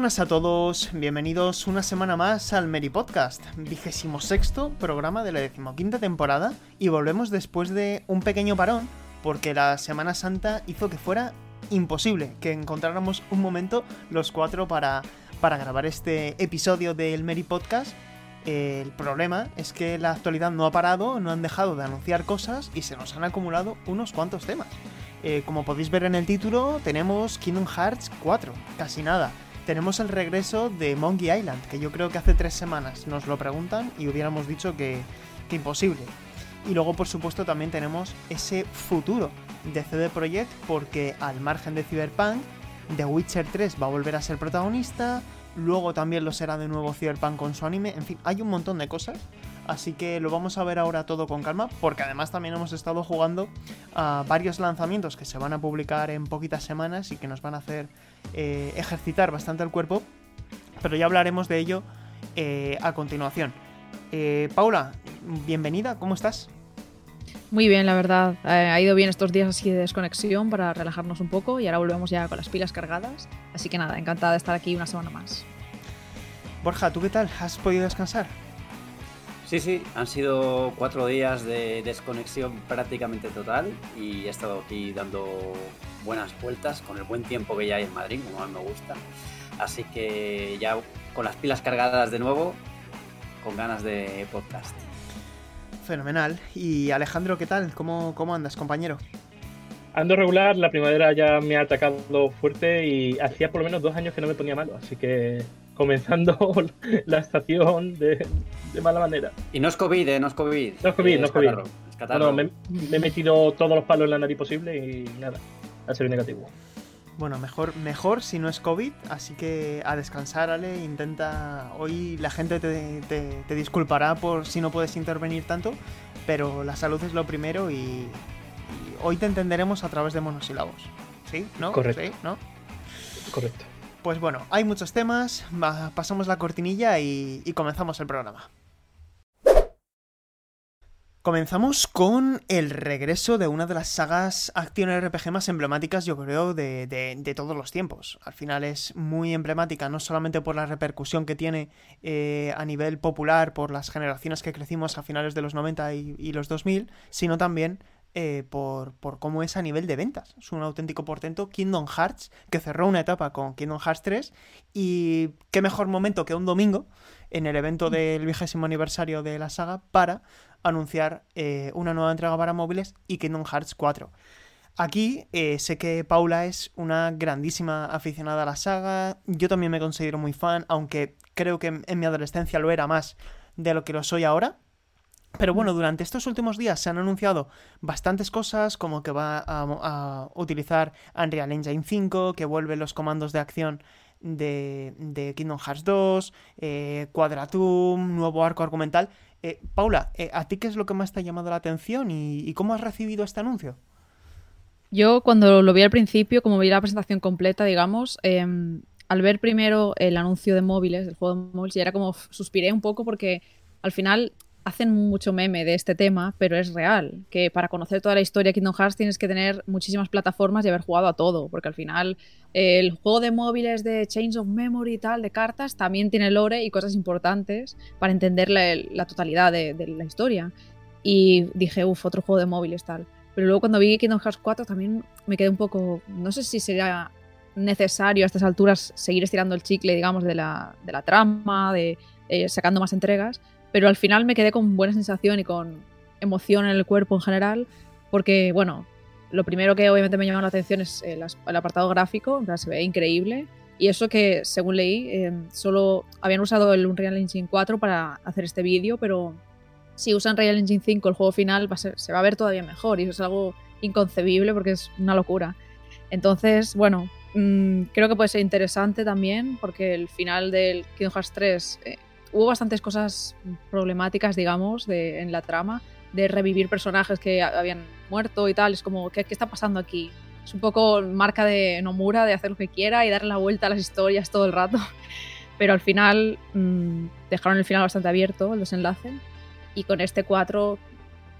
Buenas a todos, bienvenidos una semana más al Mary Podcast, vigésimo sexto programa de la decimoquinta temporada y volvemos después de un pequeño parón porque la Semana Santa hizo que fuera imposible que encontráramos un momento los cuatro para, para grabar este episodio del Mary Podcast. El problema es que la actualidad no ha parado, no han dejado de anunciar cosas y se nos han acumulado unos cuantos temas. Eh, como podéis ver en el título, tenemos Kingdom Hearts 4, casi nada. Tenemos el regreso de Monkey Island, que yo creo que hace tres semanas nos lo preguntan y hubiéramos dicho que, que imposible. Y luego, por supuesto, también tenemos ese futuro de CD Projekt, porque al margen de Cyberpunk, The Witcher 3 va a volver a ser protagonista, luego también lo será de nuevo Cyberpunk con su anime, en fin, hay un montón de cosas así que lo vamos a ver ahora todo con calma, porque además también hemos estado jugando a varios lanzamientos que se van a publicar en poquitas semanas y que nos van a hacer eh, ejercitar bastante el cuerpo, pero ya hablaremos de ello eh, a continuación. Eh, Paula, bienvenida, ¿cómo estás? Muy bien, la verdad. ha ido bien estos días así de desconexión para relajarnos un poco y ahora volvemos ya con las pilas cargadas. Así que nada, encantada de estar aquí una semana más. Borja, ¿tú qué tal? ¿Has podido descansar? Sí, sí, han sido cuatro días de desconexión prácticamente total y he estado aquí dando buenas vueltas con el buen tiempo que ya hay en Madrid, como más me gusta. Así que ya con las pilas cargadas de nuevo, con ganas de podcast. Fenomenal. Y Alejandro, ¿qué tal? ¿Cómo, cómo andas, compañero? Ando regular, la primavera ya me ha atacado fuerte y hacía por lo menos dos años que no me ponía malo, así que comenzando la estación de, mala manera. Y no es COVID, ¿eh? No es COVID. No es COVID, no es COVID. No, me, he metido todos los palos en la nariz posible y nada, ha sido negativo. Bueno, mejor, mejor si no es COVID, así que a descansar, Ale, intenta... Hoy la gente te, disculpará por si no puedes intervenir tanto, pero la salud es lo primero y, hoy te entenderemos a través de monosílabos. ¿Sí? ¿No? Correcto. ¿Sí? ¿No? Correcto. Pues bueno, hay muchos temas, pasamos la cortinilla y, comenzamos el programa. Comenzamos con el regreso de una de las sagas acción RPG más emblemáticas, yo creo, de, todos los tiempos. Al final es muy emblemática, no solamente por la repercusión que tiene eh, a nivel popular, por las generaciones que crecimos a finales de los 90 y, y los 2000, sino también eh, por, cómo es a nivel de ventas. Es un auténtico portento. Kingdom Hearts, que cerró una etapa con Kingdom Hearts 3. Y qué mejor momento que un domingo, en el evento mm. del vigésimo aniversario de la saga, para anunciar eh, una nueva entrega para móviles y Kingdom Hearts 4. Aquí eh, sé que Paula es una grandísima aficionada a la saga. Yo también me considero muy fan, aunque creo que en mi adolescencia lo era más de lo que lo soy ahora. Pero bueno, durante estos últimos días se han anunciado bastantes cosas, como que va a, utilizar Unreal Engine 5, que vuelve los comandos de acción de, Kingdom Hearts 2, eh, Quadratum, nuevo arco argumental. Eh, Paula, eh, ¿a ti qué es lo que más te ha llamado la atención y, cómo has recibido este anuncio? Yo cuando lo vi al principio, como vi la presentación completa, digamos, em, al ver primero el anuncio de móviles, el juego de móviles, ya era como suspiré un poco porque al final hacen mucho meme de este tema, pero es real, que para conocer toda la historia de Kingdom Hearts tienes que tener muchísimas plataformas y haber jugado a todo, porque al final el juego de móviles de Change of Memory y tal, de cartas, también tiene lore y cosas importantes para entender la, totalidad de, la historia. Y dije, uff, otro juego de móviles tal. Pero luego cuando vi Kingdom Hearts 4 también me quedé un poco, no sé si sería necesario a estas alturas seguir estirando el chicle, digamos, de la, trama, de eh, sacando más entregas, pero al final me quedé con buena sensación y con emoción en el cuerpo en general, porque, bueno, lo primero que obviamente me llamó la atención es el, apartado gráfico, se ve increíble. Y eso que, según leí, em, solo habían usado el Unreal Engine 4 para hacer este vídeo, pero si usan Unreal Engine 5 el juego final va se va a ver todavía mejor y eso es algo inconcebible porque es una locura. Entonces, bueno, mm, creo que puede ser interesante también porque el final del Kingdom Hearts 3 eh, hubo bastantes cosas problemáticas, digamos, de, en la trama, de revivir personajes que habían muerto y tal. Es como, ¿qué, ¿qué, está pasando aquí? Es un poco marca de Nomura de hacer lo que quiera y darle la vuelta a las historias todo el rato. Pero al final mmm, dejaron el final bastante abierto, el desenlace. Y con este 4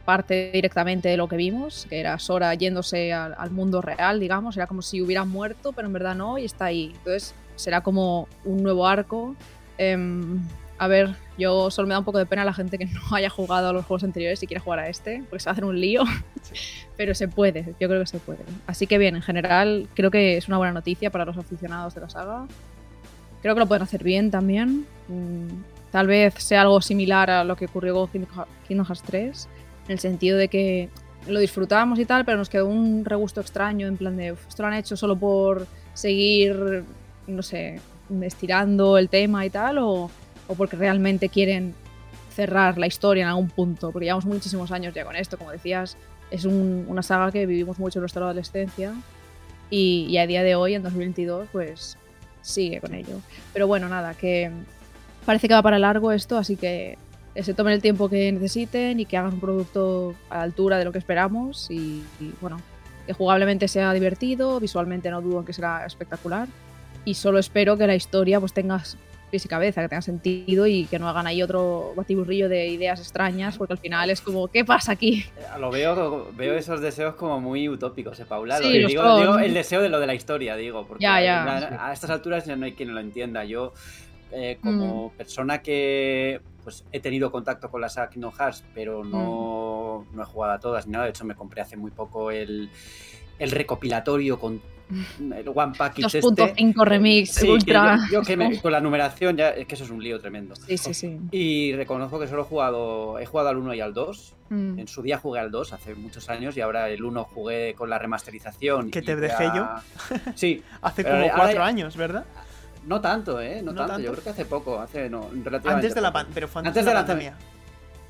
parte directamente de lo que vimos, que era Sora yéndose al, al mundo real, digamos. Era como si hubiera muerto, pero en verdad no, y está ahí. Entonces será como un nuevo arco. Eh, a ver, yo solo me da un poco de pena a la gente que no haya jugado a los juegos anteriores y quiera jugar a este, porque se va a hacer un lío. Pero se puede, yo creo que se puede. Así que bien, en general, creo que es una buena noticia para los aficionados de la saga. Creo que lo pueden hacer bien también. Tal vez sea algo similar a lo que ocurrió con Kingdom Hearts 3, en el sentido de que lo disfrutamos y tal, pero nos quedó un regusto extraño, en plan de, esto lo han hecho solo por seguir, no sé, estirando el tema y tal, o o porque realmente quieren cerrar la historia en algún punto, porque llevamos muchísimos años ya con esto, como decías, es un, una saga que vivimos mucho en nuestra adolescencia y, y, a día de hoy, en 2022, pues sigue con ello. Pero bueno, nada, que parece que va para largo esto, así que se tomen el tiempo que necesiten y que hagan un producto a la altura de lo que esperamos y, y bueno, que jugablemente sea divertido, visualmente no dudo en que será espectacular y solo espero que la historia pues tenga pies y cabeza, que tenga sentido y que no hagan ahí otro batiburrillo de ideas extrañas, porque al final es como, ¿qué pasa aquí? Lo veo, veo esos deseos como muy utópicos, ¿eh, Paula? Sí, digo, digo, el deseo de lo de la historia, digo, porque ya, ya, a, sí. a, estas alturas ya no hay quien lo entienda. Yo, eh, como mm. persona que pues he tenido contacto con la saga Kingdom Hearts, pero no, mm. no he jugado a todas ni nada, de hecho me compré hace muy poco el, el recopilatorio con el One Package 2.5 este. remix sí, ultra. Yo, yo que me, con la numeración ya es que eso es un lío tremendo. Sí, sí, sí. Y reconozco que solo he jugado, he jugado al 1 y al 2. Mm. En su día jugué al 2 hace muchos años y ahora el 1 jugué con la remasterización. Que te dejé yo. Sí. hace como 4 años, ¿verdad? No tanto, ¿eh? No, no tanto. tanto. Yo creo que hace poco, hace no, relativamente Antes de la poco. pero fue antes, antes de la pandemia.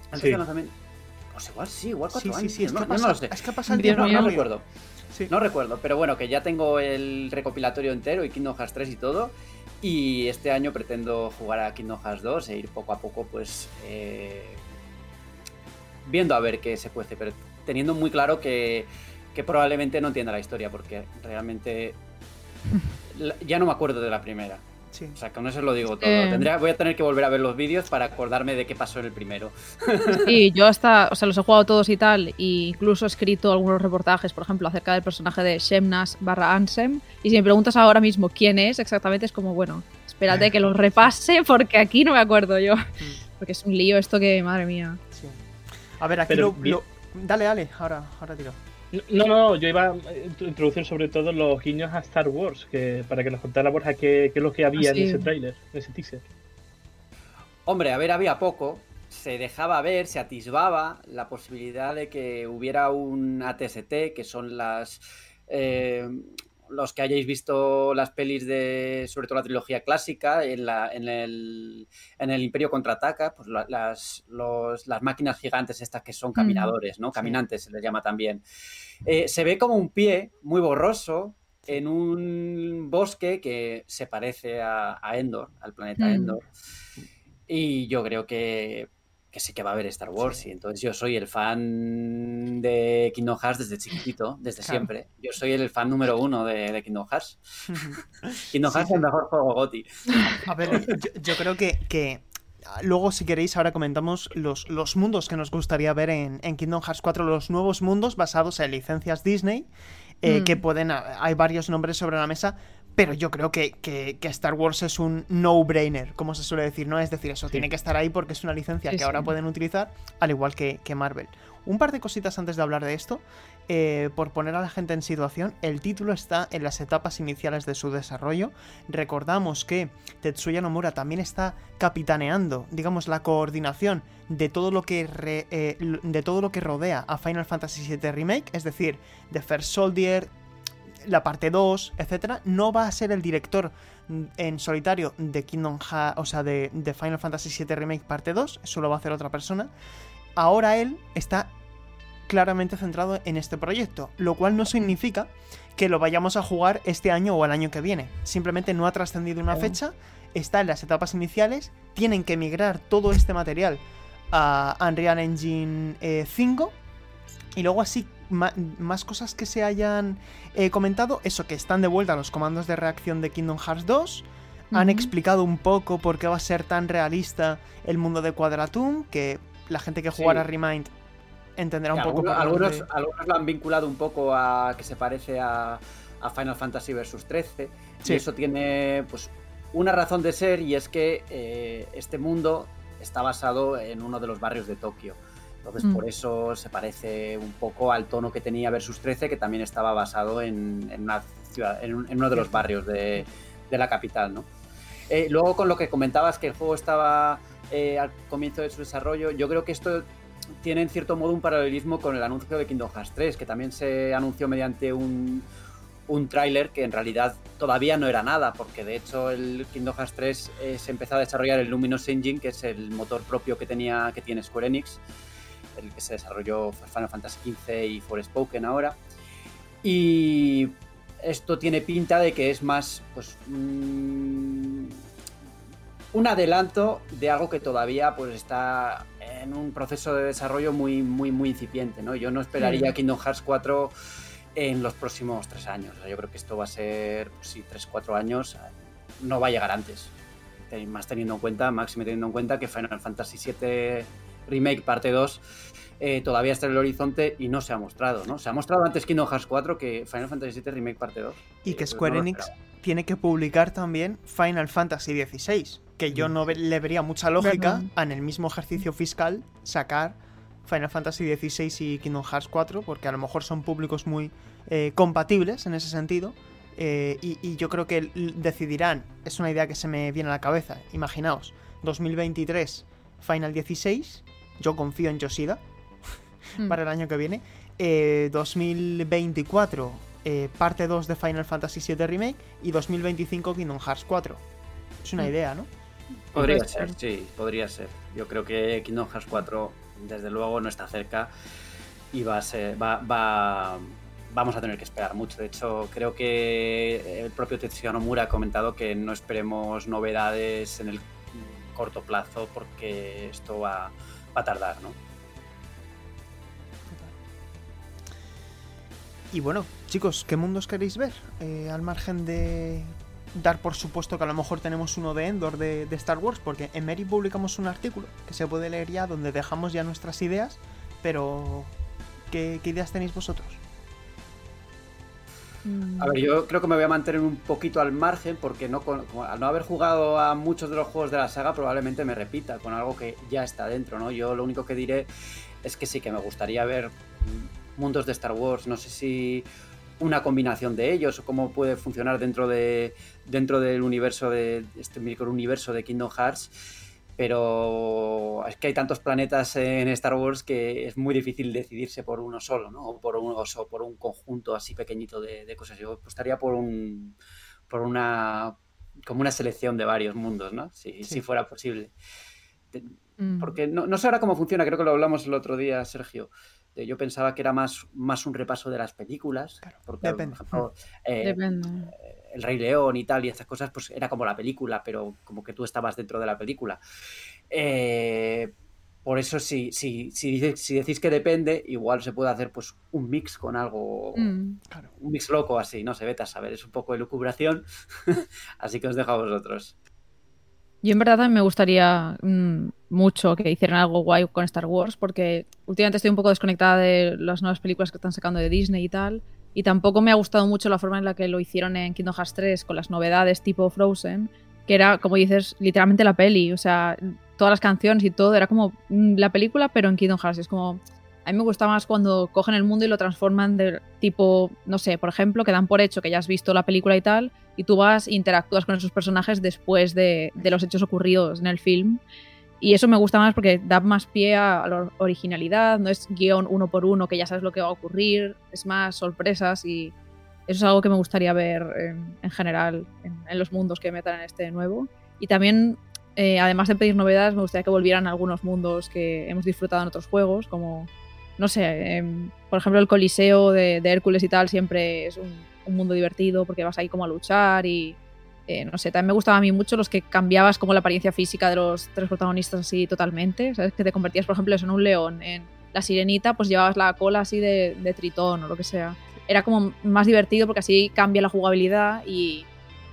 Antes sí. de lanzamiento. Pues igual sí, igual 4 sí, años. Sí, sí, es, no, que pasa, no lo sé. es que pasa el tiempo. No, no recuerdo. Sí. No recuerdo, pero bueno, que ya tengo el recopilatorio entero y Kingdom Hearts 3 y todo. Y este año pretendo jugar a Kingdom Hearts 2 e ir poco a poco, pues. Eh, viendo a ver qué se puede, pero teniendo muy claro que, que probablemente no entienda la historia, porque realmente. ya no me acuerdo de la primera. Sí. O sea, con eso lo digo todo. Eh... Tendría, voy a tener que volver a ver los vídeos para acordarme de qué pasó en el primero. Sí, yo hasta, o sea, los he jugado todos y tal, e incluso he escrito algunos reportajes, por ejemplo, acerca del personaje de Shemnas barra Ansem. Y si me preguntas ahora mismo quién es exactamente, es como, bueno, espérate que los repase porque aquí no me acuerdo yo. Porque es un lío esto que, madre mía. Sí. A ver, aquí Pero, lo, lo... Dale, dale, ahora, ahora tiro. No, no, yo iba a introducir sobre todo los guiños a Star Wars, que para que nos contara Borja qué, qué es lo que había ah, sí. en ese tráiler, en ese teaser. Hombre, a ver, había poco. Se dejaba ver, se atisbaba la posibilidad de que hubiera un ATST, que son las. Eh, los que hayáis visto las pelis de, sobre todo la trilogía clásica, en, la, en, el, en el Imperio Contraataca, pues las, los, las máquinas gigantes estas que son caminadores, ¿no? Caminantes se les llama también. Eh, se ve como un pie muy borroso en un bosque que se parece a, a Endor, al planeta mm. Endor. Y yo creo que que sí que va a haber Star Wars sí. y entonces yo soy el fan de Kingdom Hearts desde chiquitito, desde claro. siempre. Yo soy el fan número uno de, de Kingdom Hearts. Kingdom Hearts sí, es el mejor juego GOTY. A ver, yo, yo creo que, que, luego si queréis ahora comentamos los, los mundos que nos gustaría ver en, en, Kingdom Hearts 4, los nuevos mundos basados en licencias Disney, eh, mm. que pueden, hay varios nombres sobre la mesa, pero yo creo que, que, que, Star Wars es un no-brainer, como se suele decir, ¿no? Es decir, eso sí. tiene que estar ahí porque es una licencia sí, que ahora pueden utilizar, al igual que, que, Marvel. Un par de cositas antes de hablar de esto. Eh, por poner a la gente en situación, el título está en las etapas iniciales de su desarrollo. Recordamos que Tetsuya Nomura también está capitaneando, digamos, la coordinación de todo lo que re, eh, de todo lo que rodea a Final Fantasy VII Remake, es decir, The First Soldier, la parte 2, etcétera, no va a ser el director en solitario de Kingdom Hearts, o sea, de, de, Final Fantasy VII Remake parte 2, eso lo va a hacer otra persona. Ahora él está claramente centrado en este proyecto, lo cual no significa que lo vayamos a jugar este año o el año que viene. Simplemente no ha trascendido una fecha, está en las etapas iniciales, tienen que migrar todo este material a Unreal Engine 5 y luego así más cosas que se hayan eh, comentado, eso que están de vuelta los comandos de reacción de Kingdom Hearts 2. Han explicado un poco por qué va a ser tan realista el mundo de Quadratoon, que la gente que jugara Remind entenderá un poco. Algunos, algunos, lo han vinculado un poco a que se parece a, Final Fantasy Vs 13. Y eso tiene pues una razón de ser y es que eh, este mundo está basado en uno de los barrios de Tokio. Entonces, por mm. eso se parece un poco al tono que tenía Versus 13, que también estaba basado en, una ciudad, en, uno de los barrios de, la capital, ¿no? Eh, luego, con lo que comentabas que el juego estaba eh, al comienzo de su desarrollo, yo creo que esto tiene en cierto modo un paralelismo con el anuncio de Kingdom Hearts 3, que también se anunció mediante un, un tráiler que en realidad todavía no era nada, porque de hecho el Kingdom Hearts 3 eh, se empezó a desarrollar el Luminous Engine, que es el motor propio que tenía que tiene Square Enix el que se desarrolló Final Fantasy XV y Forspoken ahora. Y esto tiene pinta de que es más, pues, mm, un adelanto de algo que todavía, pues, está en un proceso de desarrollo muy, muy, muy incipiente, ¿no? Yo no esperaría Kingdom Hearts 4 en los próximos tres años. yo creo que esto va a ser, pues sí, tres, cuatro años, no va a llegar antes. Más teniendo en cuenta, máximo teniendo en cuenta que Final Fantasy VII Remake parte 2 eh, todavía está en el horizonte y no se ha mostrado, ¿no? Se ha mostrado antes Kingdom Hearts 4 que Final Fantasy VII Remake parte 2. Y que Square Enix tiene que publicar también Final Fantasy XVI, que yo no le vería mucha lógica en el mismo ejercicio fiscal sacar Final Fantasy XVI y Kingdom Hearts 4, porque a lo mejor son públicos muy eh, compatibles en ese sentido. Eh, y, y, yo creo que decidirán, es una idea que se me viene a la cabeza, imaginaos, 2023 Final 16, yo confío en Yoshida hmm. para el año que viene. 2024, eh, eh, parte 2 de Final Fantasy VII Remake. Y 2025, Kingdom Hearts 4. Es una hmm. idea, ¿no? Podría ser, sí, podría ser. Yo creo que Kingdom Hearts 4, desde luego, no está cerca. Y va a ser. Va, va, vamos a tener que esperar mucho. De hecho, creo que el propio Tetsuya Nomura ha comentado que no esperemos novedades en el corto plazo porque esto va, a tardar, ¿no? Y bueno, chicos, ¿qué mundos queréis ver? Eh, al margen de dar por supuesto que a lo mejor tenemos uno de Endor de, Star Wars, porque en Mary publicamos un artículo que se puede leer ya donde dejamos ya nuestras ideas, pero qué ideas tenéis vosotros? A ver, yo creo que me voy a mantener un poquito al margen porque no al no haber jugado a muchos de los juegos de la saga probablemente me repita con algo que ya está dentro, ¿no? Yo lo único que diré es que sí que me gustaría ver mundos de Star Wars, no sé si una combinación de ellos o cómo puede funcionar dentro de dentro del universo de este microuniverso de Kingdom Hearts pero es que hay tantos planetas en Star Wars que es muy difícil decidirse por uno solo, ¿no? O por un, o por un conjunto así pequeñito de, cosas. Yo apostaría por un por una como una selección de varios mundos, ¿no? Si, si fuera posible. Mm. Porque no, no, sé ahora cómo funciona, creo que lo hablamos el otro día, Sergio. Yo pensaba que era más, más un repaso de las películas. porque, depende. Eh, depende. Eh, el Rey León y tal, y estas cosas, pues era como la película, pero como que tú estabas dentro de la película. Eh, por eso, si, si, si, si, decís que depende, igual se puede hacer pues un mix con algo, mm. un mix loco así, no se vete a saber, es un poco de lucubración, así que os dejo a vosotros. Yo en verdad me gustaría mm, mucho que hicieran algo guay con Star Wars, porque últimamente estoy un poco desconectada de las nuevas películas que están sacando de Disney y tal, y tampoco me ha gustado mucho la forma en la que lo hicieron en Kingdom Hearts 3 con las novedades tipo Frozen, que era, como dices, literalmente la peli. O sea, todas las canciones y todo era como mm, la película, pero en Kingdom Hearts. Es como. Me gusta más cuando cogen el mundo y lo transforman de tipo, no sé, por ejemplo, que dan por hecho que ya has visto la película y tal, y tú vas e interactúas con esos personajes después de, de los hechos ocurridos en el film. Y eso me gusta más porque da más pie a la originalidad, no es guion uno por uno que ya sabes lo que va a ocurrir, es más sorpresas y eso es algo que me gustaría ver en, general en, los mundos que metan en este nuevo. Y también, eh, además de pedir novedades, me gustaría que volvieran algunos mundos que hemos disfrutado en otros juegos, como no sé, em, por ejemplo, el Coliseo de, Hércules y tal siempre es un, un mundo divertido porque vas ahí como a luchar y eh, no sé, también me gustaban a mí mucho los que cambiabas como la apariencia física de los tres protagonistas así totalmente, ¿sabes? Que te convertías, por ejemplo, eso, en un león, en la sirenita, pues llevabas la cola así de, de tritón o lo que sea. Era como más divertido porque así cambia la jugabilidad y,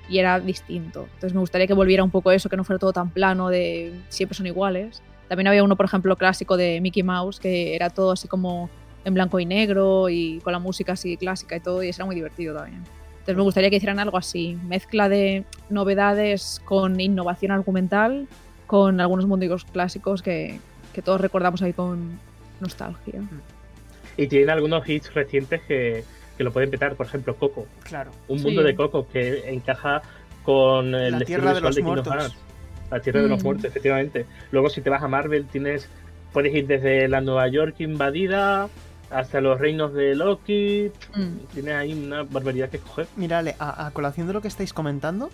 y era distinto. Entonces me gustaría que volviera un poco eso, que no fuera todo tan plano de siempre son iguales. También había uno, por ejemplo, clásico de Mickey Mouse, que era todo así como en blanco y negro y con la música así clásica y todo, y eso era muy divertido también. Entonces me gustaría que hicieran algo así, mezcla de novedades con innovación argumental, con algunos mundos clásicos que, que todos recordamos ahí con nostalgia. Y tienen algunos hits recientes que, que lo pueden petar, por ejemplo, Coco. Claro. Un Sí. mundo de Coco que encaja con el La estilo Tierra de los Muertos. La Tierra de los Mm. Muertos, efectivamente. Luego, si te vas a Marvel, tienes puedes ir desde la Nueva York invadida hasta los reinos de Loki. Mm. Tienes ahí una barbaridad que escoger. Mira, Ale, a, a colación de lo que estáis comentando,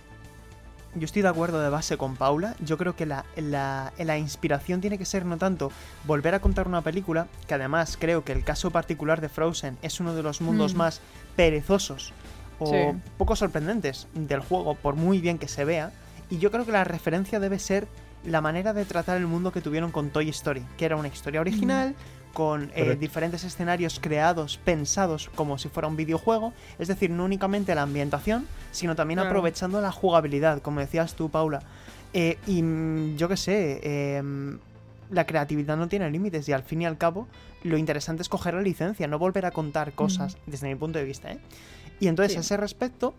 yo estoy de acuerdo de base con Paula. Yo creo que la, la- la inspiración tiene que ser no tanto volver a contar una película, que además creo que el caso particular de Frozen es uno de los mundos Mm. más perezosos o Sí. poco sorprendentes del juego, por muy bien que se vea. Y yo creo que la referencia debe ser la manera de tratar el mundo que tuvieron con Toy Story, que era una historia original, con eh, diferentes escenarios creados, pensados como si fuera un videojuego, es decir, no únicamente la ambientación, sino también Claro. aprovechando la jugabilidad, como decías tú, Paula. Eh, y mm, yo qué sé, eh, la creatividad no tiene límites y al fin y al cabo lo interesante es coger la licencia, no volver a contar cosas, desde mi punto de vista. ¿eh? Y entonces Sí. a ese respecto,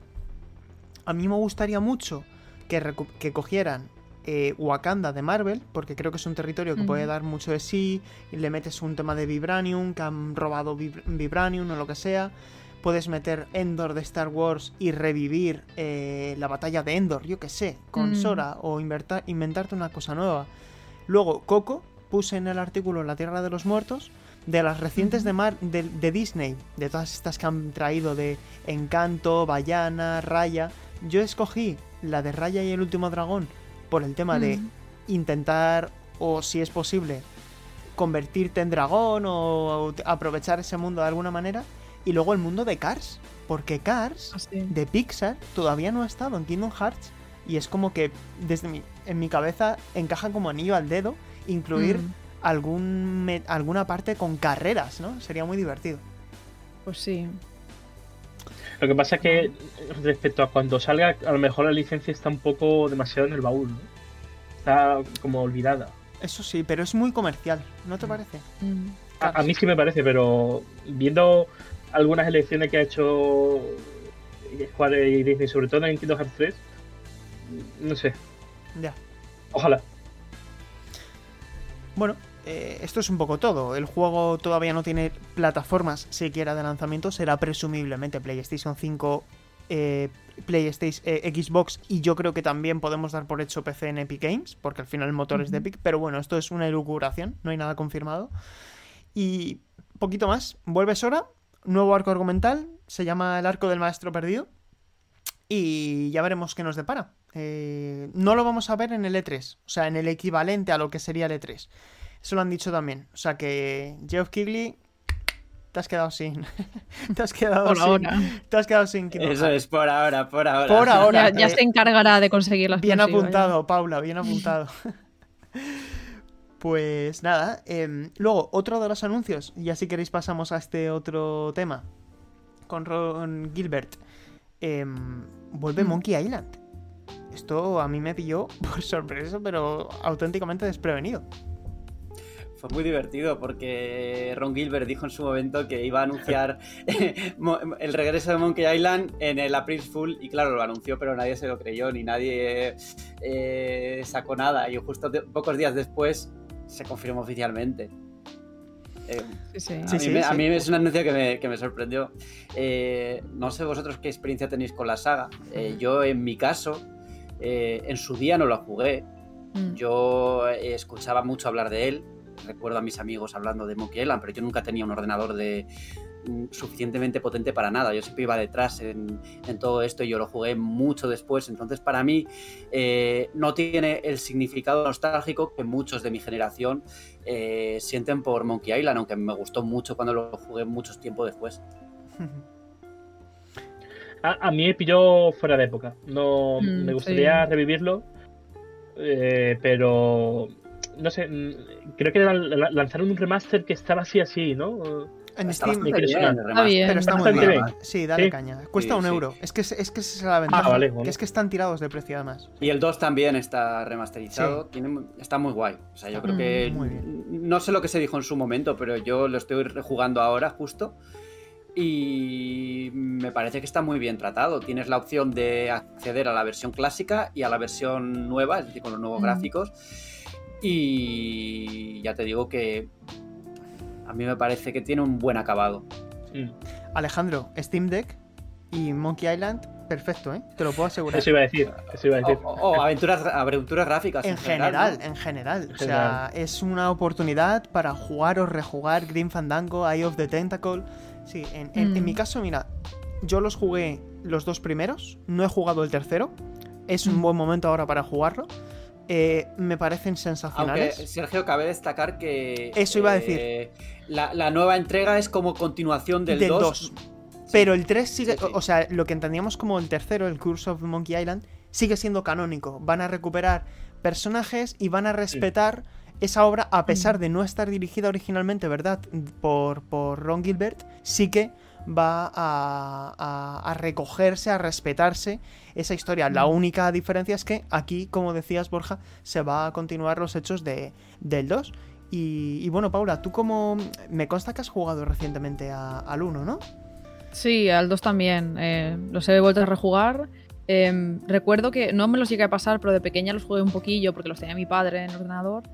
a mí me gustaría mucho que, cogieran eh, Wakanda de Marvel, porque creo que es un territorio que puede dar mucho de sí, y le metes un tema de Vibranium, que han robado Vib- Vibranium o lo que sea. Puedes meter Endor de Star Wars y revivir eh, la batalla de Endor, yo que sé, con. Sora, o inventarte una cosa nueva. Luego, Coco, puse en el artículo La Tierra de los Muertos, de las recientes de, Mar de, de Disney, de todas estas que han traído de Encanto, Bayana, Raya. Yo escogí la de Raya y el último dragón por el tema de intentar, o si es posible, convertirte en dragón o aprovechar ese mundo de alguna manera. Y luego el mundo de Cars, porque Cars Así. de Pixar todavía no ha estado en Kingdom Hearts y es como que desde mi, en mi cabeza encaja como anillo al dedo incluir Mm. algún me- alguna parte con carreras, ¿no? Sería muy divertido. Pues sí. Lo que pasa es que respecto a cuando salga, a lo mejor la licencia está un poco demasiado en el baúl. ¿no? Está como olvidada. Eso sí, pero es muy comercial, ¿no te parece? Mm. A, a mí sí me parece, pero viendo algunas elecciones que ha hecho Square y Disney, sobre todo en Kingdom Hearts 3, no sé, Ya. ojalá. Bueno, eh, esto es un poco todo. El juego todavía no tiene plataformas siquiera de lanzamiento. Será presumiblemente PlayStation 5, eh, PlayStation, eh, Xbox y yo creo que también podemos dar por hecho PC en Epic Games, porque al final el motor es de. Epic. Pero bueno, esto es una elucubración, no hay nada confirmado. Y poquito más. Vuelve Sora, nuevo arco argumental, se llama El Arco del Maestro Perdido. Y ya veremos qué nos depara. Eh, no lo vamos a ver en el E3, o sea, en el equivalente a lo que sería el E3. Eso lo han dicho también. O sea que, Geoff Keighley, te has quedado sin. te has quedado Por sin. ahora. Te has quedado sin Kingdom Eso es por ahora, por ahora. Por ahora. Ya, ya eh, se encargará de conseguir las Bien apuntado, Paula, bien apuntado. Pues nada, em, luego otro de los anuncios, y ya si queréis pasamos a este otro tema, con Ron Gilbert. Em, vuelve Mm. Monkey Island. Esto a mí me pilló por sorpresa, pero auténticamente desprevenido. Fue muy divertido porque Ron Gilbert dijo en su momento que iba a anunciar el regreso de Monkey Island en el April Fool y claro, lo anunció pero nadie se lo creyó ni nadie eh, sacó nada y justo de- pocos días después se confirmó oficialmente. Eh, Sí, sí. a, Sí, mí a sí. mí es un anuncio que me, que me sorprendió. Eh, no sé vosotros qué experiencia tenéis con la saga. Eh, yo en mi caso, eh, en su día no lo jugué, Mm. yo escuchaba mucho hablar de él. Recuerdo a mis amigos hablando de Monkey Island, pero yo nunca tenía un ordenador de, mm, suficientemente potente para nada. Yo siempre iba detrás en, todo esto y yo lo jugué mucho después. Entonces, para mí, eh, no tiene el significado nostálgico que muchos de mi generación eh, sienten por Monkey Island, aunque me gustó mucho cuando lo jugué mucho tiempo después. A, mí me pilló fuera de época. No mm, me gustaría revivirlo, eh, pero no sé, mm, creo que lanzaron un remaster que estaba así así, ¿no? En Steam está bien. Pero está muy bien. Sí, dale caña. Cuesta un euro. Es que es, que es la ventaja. Ah, que es que están tirados de precio además. Y el 2 también está remasterizado. está muy guay. O sea, yo creo que. No sé lo que se dijo en su momento, pero yo lo estoy rejugando ahora justo y me parece que está muy bien tratado. Tienes la opción de acceder a la versión clásica y a la versión nueva, es decir, con los nuevos mm. gráficos. Y ya te digo que a mí me parece que tiene un buen acabado. Mm. Alejandro, Steam Deck y Monkey Island, perfecto, ¿eh? Te lo puedo asegurar. Eso iba a decir. Eso iba a decir. O, aventuras, aventuras gráficas. En, general, en general. O sea, es una oportunidad para jugar o rejugar Green Fandango, Eye of the Tentacle Sí, en, mi mm. caso, mira, yo los jugué los dos primeros, no he jugado el tercero, es un mm. buen momento ahora para jugarlo. Eh, me parecen sensacionales. Aunque, Sergio, cabe destacar que. Eso iba a decir. Eh, la, nueva entrega es como continuación del, 2. Pero el 3 sigue. O sea, lo que entendíamos como el tercero, el Curse of Monkey Island, sigue siendo canónico. Van a recuperar personajes y van a respetar esa obra, a pesar de no estar dirigida originalmente, ¿verdad? Por, por Ron Gilbert, sí que va a, recogerse, a respetarse esa historia. La mm. única diferencia es que aquí, como decías Borja, se va a continuar los hechos de, del 2. Y, bueno, Paula, tú como... Me consta que has jugado recientemente al 1, ¿no? Sí, al 2 también. Eh, los he vuelto a rejugar. Em, recuerdo que no me los llegué a pasar, pero de pequeña los jugué un poquillo porque los tenía mi padre en el ordenador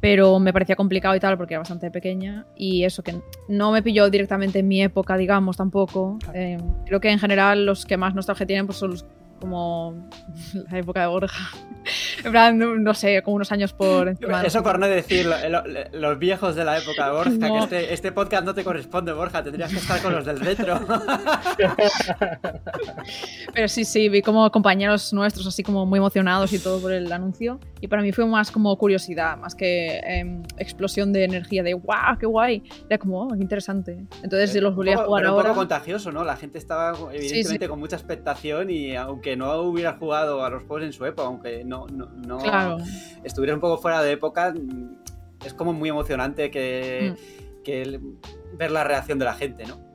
pero me parecía complicado y tal porque era bastante pequeña y eso que no me pilló directamente en mi época, digamos, tampoco. Eh, creo que en general los que más nostalgia tienen pues son los como la época de Borja. En plan, no, sé, como unos años por encima. Eso por no decir los viejos de la época de Borja, que este, este, podcast no te corresponde, Borja, tendrías que estar con los del retro. Pero sí, sí, vi como compañeros nuestros así como muy emocionados y todo por el anuncio. Y para mí fue más como curiosidad, más que em, explosión de energía, de ¡guau, qué guay! Era como, oh, qué interesante. Entonces los volví a jugar ahora. Un poco contagioso, ¿no? La gente estaba evidentemente con mucha expectación y aunque no hubiera jugado a los juegos en su época, aunque no, no, estuviera un poco fuera de época, es como muy emocionante que, mm. ver la reacción de la gente, ¿no?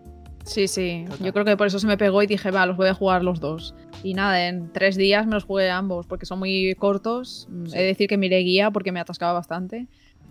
Sí, sí. Yo creo que por eso se me pegó y dije, va, los voy a jugar los dos. Y nada, en tres días me los jugué ambos porque son muy cortos. He de decir que miré guía porque me atascaba bastante.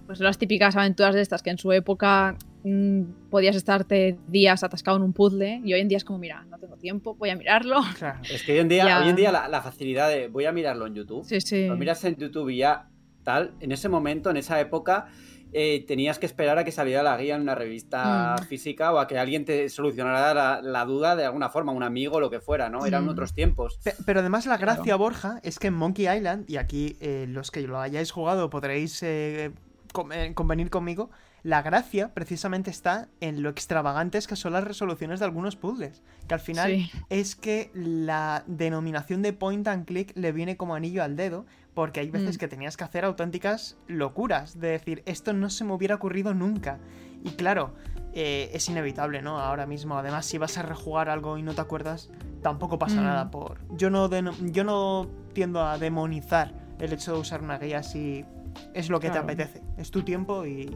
Pues las típicas aventuras de estas que en su época mm, podías estarte días atascado en un puzzle y hoy en día es como, mira, no tengo tiempo, voy a mirarlo. Es que hoy en día, hoy en día la, facilidad de voy a mirarlo en YouTube, sí, sí. lo miras en YouTube y ya tal, en ese momento, en esa época, eh, tenías que esperar a que saliera la guía en una revista mm. física o a que alguien te solucionara la, duda de alguna forma, un amigo, lo que fuera, ¿no? Eran mm. otros tiempos. Pero, además la gracia, Borja, es que en Monkey Island, y aquí eh, los que lo hayáis jugado podréis eh, convenir conmigo, la gracia precisamente está en lo extravagantes que son las resoluciones de algunos puzzles. Que al final es que la denominación de point and click le viene como anillo al dedo, porque hay veces mm. que tenías que hacer auténticas locuras, de decir, esto no se me hubiera ocurrido nunca. Y claro, eh, es inevitable, ¿no? Ahora mismo, además, si vas a rejugar algo y no te acuerdas, tampoco pasa mm. nada por... Yo no, yo no tiendo a demonizar el hecho de usar una guía si es lo que te apetece, es tu tiempo y,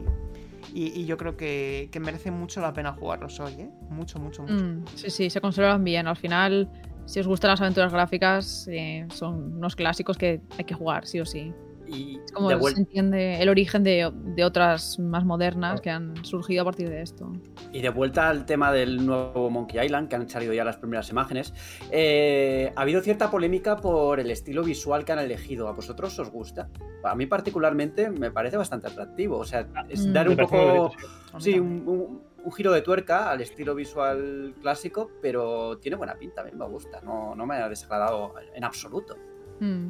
y, yo creo que, merece mucho la pena jugarlos hoy, ¿eh? Mucho, mucho, mucho. Mm, sí, sí, se conservan bien. Al final, si os gustan las aventuras gráficas, eh, son unos clásicos que hay que jugar, sí o sí. Y como se entiende el origen de, otras más modernas que han surgido a partir de esto. Y de vuelta al tema del nuevo Monkey Island, que han salido ya las primeras imágenes, eh, ha habido cierta polémica por el estilo visual que han elegido. ¿A vosotros os gusta? A mí particularmente me parece bastante atractivo. O sea, es mm. dar un poco... Sí, un, giro de tuerca al estilo visual clásico, pero tiene buena pinta, a mí me gusta, no, no me ha desagradado en absoluto. Mm.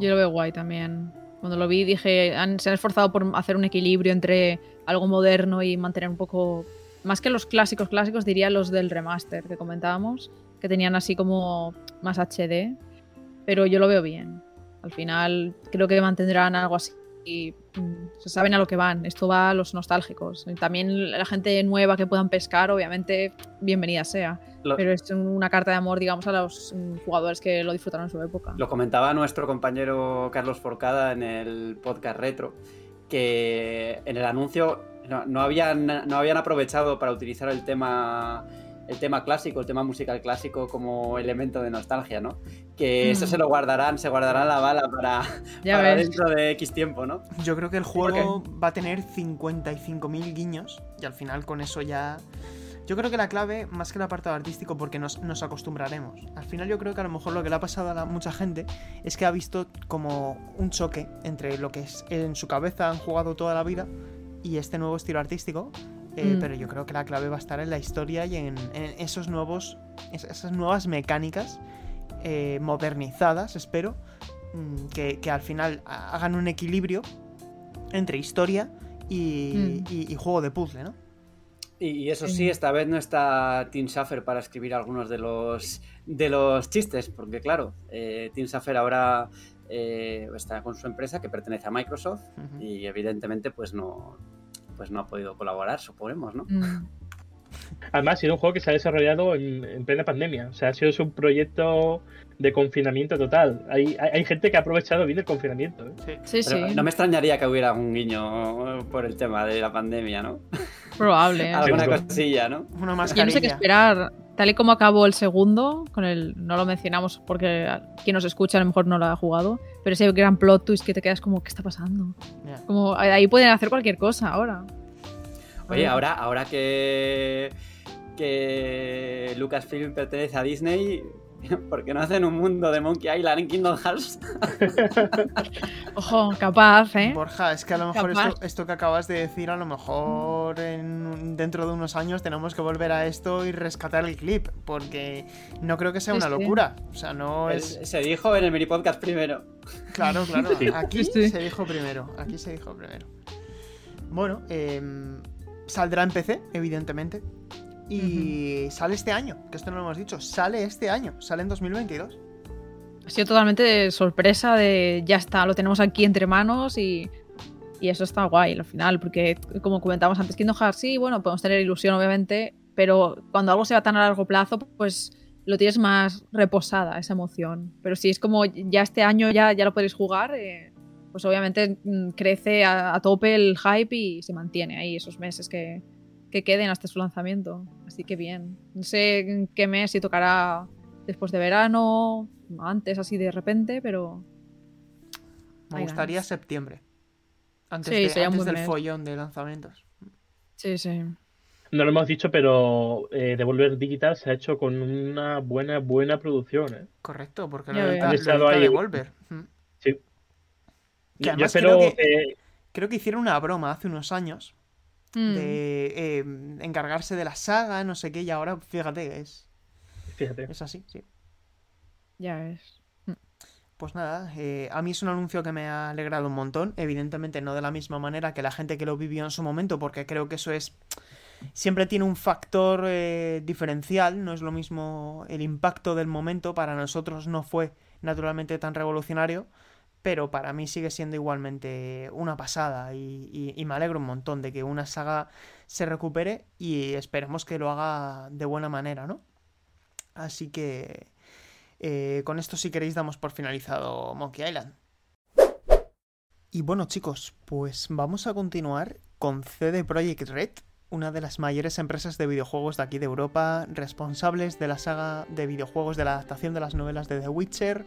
Yo lo veo guay también. Cuando lo vi dije, se han esforzado por hacer un equilibrio entre algo moderno y mantener un poco más que los clásicos clásicos, diría los del remaster que comentábamos, que tenían así como más HD, pero yo lo veo bien. Al final creo que mantendrán algo así se saben a lo que van. Esto va a los nostálgicos. también la gente nueva que puedan pescar, obviamente, bienvenida sea. Pero es una carta de amor, digamos, a los mm, jugadores que lo disfrutaron en su época. Lo comentaba nuestro compañero Carlos Forcada en el podcast retro, que en el anuncio no, habían, no habían aprovechado para utilizar el tema el tema clásico, el tema musical clásico como elemento de nostalgia, ¿no? Que eso mm. se lo guardarán, se guardará la bala para, dentro de X tiempo, ¿no? Yo creo que el juego va a tener 55.000 guiños y al final con eso ya... Yo creo que la clave, más que el apartado artístico, porque nos, nos, acostumbraremos. Al final yo creo que a lo mejor lo que le ha pasado a mucha gente es que ha visto como un choque entre lo que es en su cabeza han jugado toda la vida y este nuevo estilo artístico eh, mm. Pero yo creo que la clave va a estar en la historia y en, esos nuevos, esas nuevas mecánicas eh, modernizadas, espero, mm, que, al final hagan un equilibrio entre historia y, mm. juego de puzzle, ¿no? Y, eso sí, esta vez no está Tim Schafer para escribir algunos de los, de los chistes, porque claro, eh, Tim Schafer ahora está con su empresa que pertenece a Microsoft y evidentemente pues no, pues no ha podido colaborar, suponemos, ¿no? Mm. Además, ha sido un juego que se ha desarrollado en, plena pandemia. O sea, ha sido un proyecto de confinamiento total. Hay, hay, gente que ha aprovechado bien el confinamiento. ¿eh? Sí, sí. No me extrañaría que hubiera un guiño por el tema de la pandemia, ¿no? Probable. Alguna cosilla, ¿no? Una más Yo no sé qué esperar. Tal y como acabó el segundo, con el no lo mencionamos porque quien nos escucha a lo mejor no lo ha jugado, pero ese gran plot twist que te quedas como, ¿qué está pasando? Como ahí pueden hacer cualquier cosa ahora. Oye, ahora, ahora que, que Lucasfilm pertenece a Disney, ¿Por qué no hacen un mundo de Monkey Island en Kingdom Hearts? Ojo, capaz, ¿eh? Borja, es que a lo mejor esto, que acabas de decir, a lo mejor dentro de unos años tenemos que volver a esto y rescatar el clip, porque no creo que sea una locura. O sea, no es. Se dijo en el mini podcast primero. Claro, claro. Aquí se dijo primero. Aquí se dijo primero. Bueno, em, saldrá en PC, evidentemente. Y sale este año, que esto no lo hemos dicho, sale este año, sale en 2022. Ha sido totalmente de sorpresa de ya está, lo tenemos aquí entre manos y, y eso está guay al final, porque como comentábamos antes, Kingdom Hearts sí, bueno, podemos tener ilusión obviamente, pero cuando algo se va tan a largo plazo, pues lo tienes más reposada esa emoción. Pero si es como ya este año ya, ya lo podéis jugar, eh, pues obviamente mm, crece a, tope el hype y se mantiene ahí esos meses que, que queden hasta su lanzamiento. Así que bien. No sé en qué mes, si tocará después de verano, antes así de repente, pero... Me gustaría septiembre. Antes, del follón de lanzamientos. Sí, sí. No lo hemos dicho, pero eh, Devolver Digital se ha hecho con una buena, buena producción. ¿eh? Correcto, porque lo, lo, Devolver. Sí. Que además creo, que, creo que hicieron una broma hace unos años Mm. de em, encargarse de la saga, no sé qué, y ahora fíjate, es. Fíjate. Es así, sí. Ya es. Mm. Pues nada, eh, a mí es un anuncio que me ha alegrado un montón. Evidentemente, no de la misma manera que la gente que lo vivió en su momento, porque creo que eso es. Siempre tiene un factor eh, diferencial, no es lo mismo el impacto del momento. Para nosotros no fue naturalmente tan revolucionario, pero para mí sigue siendo igualmente una pasada y, me alegro un montón de que una saga se recupere y esperemos que lo haga de buena manera, ¿no? Así que eh, con esto si queréis damos por finalizado Monkey Island. Y bueno chicos, pues vamos a continuar con CD Projekt Red, una de las mayores empresas de videojuegos de aquí de Europa, responsables de la saga de videojuegos de la adaptación de las novelas de The Witcher,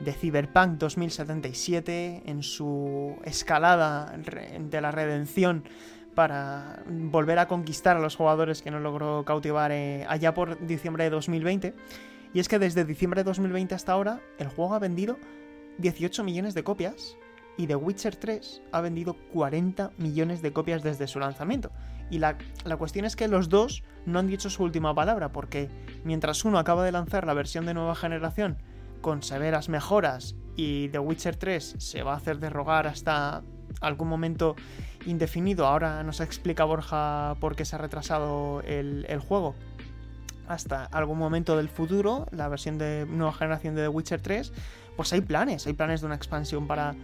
de Cyberpunk 2077 en su escalada de la redención para volver a conquistar a los jugadores que no logró cautivar eh, allá por diciembre de 2020. Y es que desde diciembre de 2020 hasta ahora el juego ha vendido 18 millones de copias y The Witcher 3 ha vendido 40 millones de copias desde su lanzamiento. Y la, la, cuestión es que los dos no han dicho su última palabra, porque mientras uno acaba de lanzar la versión de nueva generación con severas mejoras y The Witcher 3 se va a hacer derrogar hasta algún momento indefinido. Ahora nos explica Borja por qué se ha retrasado el, juego hasta algún momento del futuro, la versión de nueva generación de The Witcher 3, pues hay planes, hay planes de una expansión para,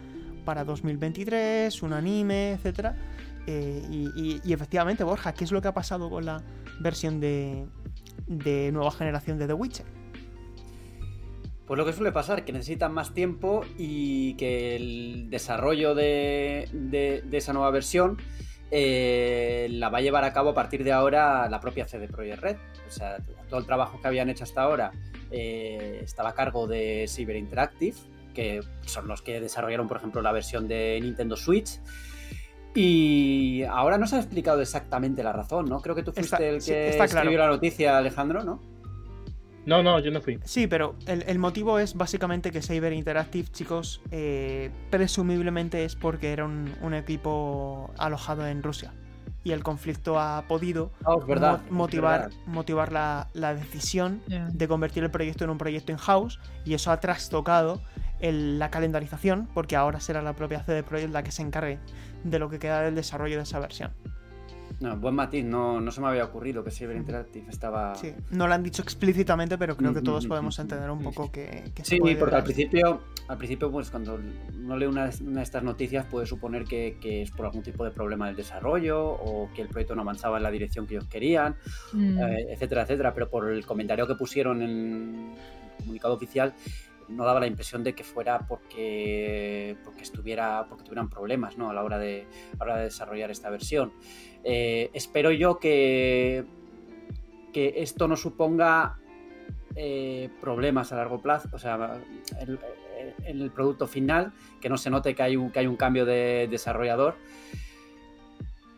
para 2023, un anime, etc. Eh, y, efectivamente, Borja, ¿qué es lo que ha pasado con la versión de, de nueva generación de The Witcher? Pues lo que suele pasar, que necesitan más tiempo y que el desarrollo de, de esa nueva versión eh, la va a llevar a cabo a partir de ahora la propia CD Projekt Red. O sea, todo el trabajo que habían hecho hasta ahora eh, estaba a cargo de Cyber Interactive, que son los que desarrollaron, por ejemplo, la versión de Nintendo Switch. Y ahora no se ha explicado exactamente la razón, ¿no? Creo que tú fuiste el que escribió la noticia, Alejandro, ¿no? No, no, yo no fui. Sí, pero el, motivo es básicamente que Saber Interactive, chicos, eh, presumiblemente es porque era un, equipo alojado en Rusia. Y el conflicto ha podido ah, motivar, motivar la, decisión de convertir el proyecto en un proyecto in-house. Y eso ha trastocado la calendarización, porque ahora será la propia CD Projekt la que se encargue de lo que queda del desarrollo de esa versión. No, buen matiz, no, no se me había ocurrido que Cyber Interactive estaba. Sí, no lo han dicho explícitamente, pero creo que todos podemos entender un poco que, Sí, porque al principio, al principio, pues cuando uno lee una, de estas noticias, puede suponer que, es por algún tipo de problema del desarrollo o que el proyecto no avanzaba en la dirección que ellos querían, mm. eh, etcétera, etcétera. Pero por el comentario que pusieron en el comunicado oficial, no daba la impresión de que fuera porque, porque estuviera porque tuvieran problemas ¿no? a la hora de, a la hora de desarrollar esta versión. Eh, espero yo que, que esto no suponga eh, problemas a largo plazo, o sea, en, el producto final, que no se note que hay un, que hay un cambio de desarrollador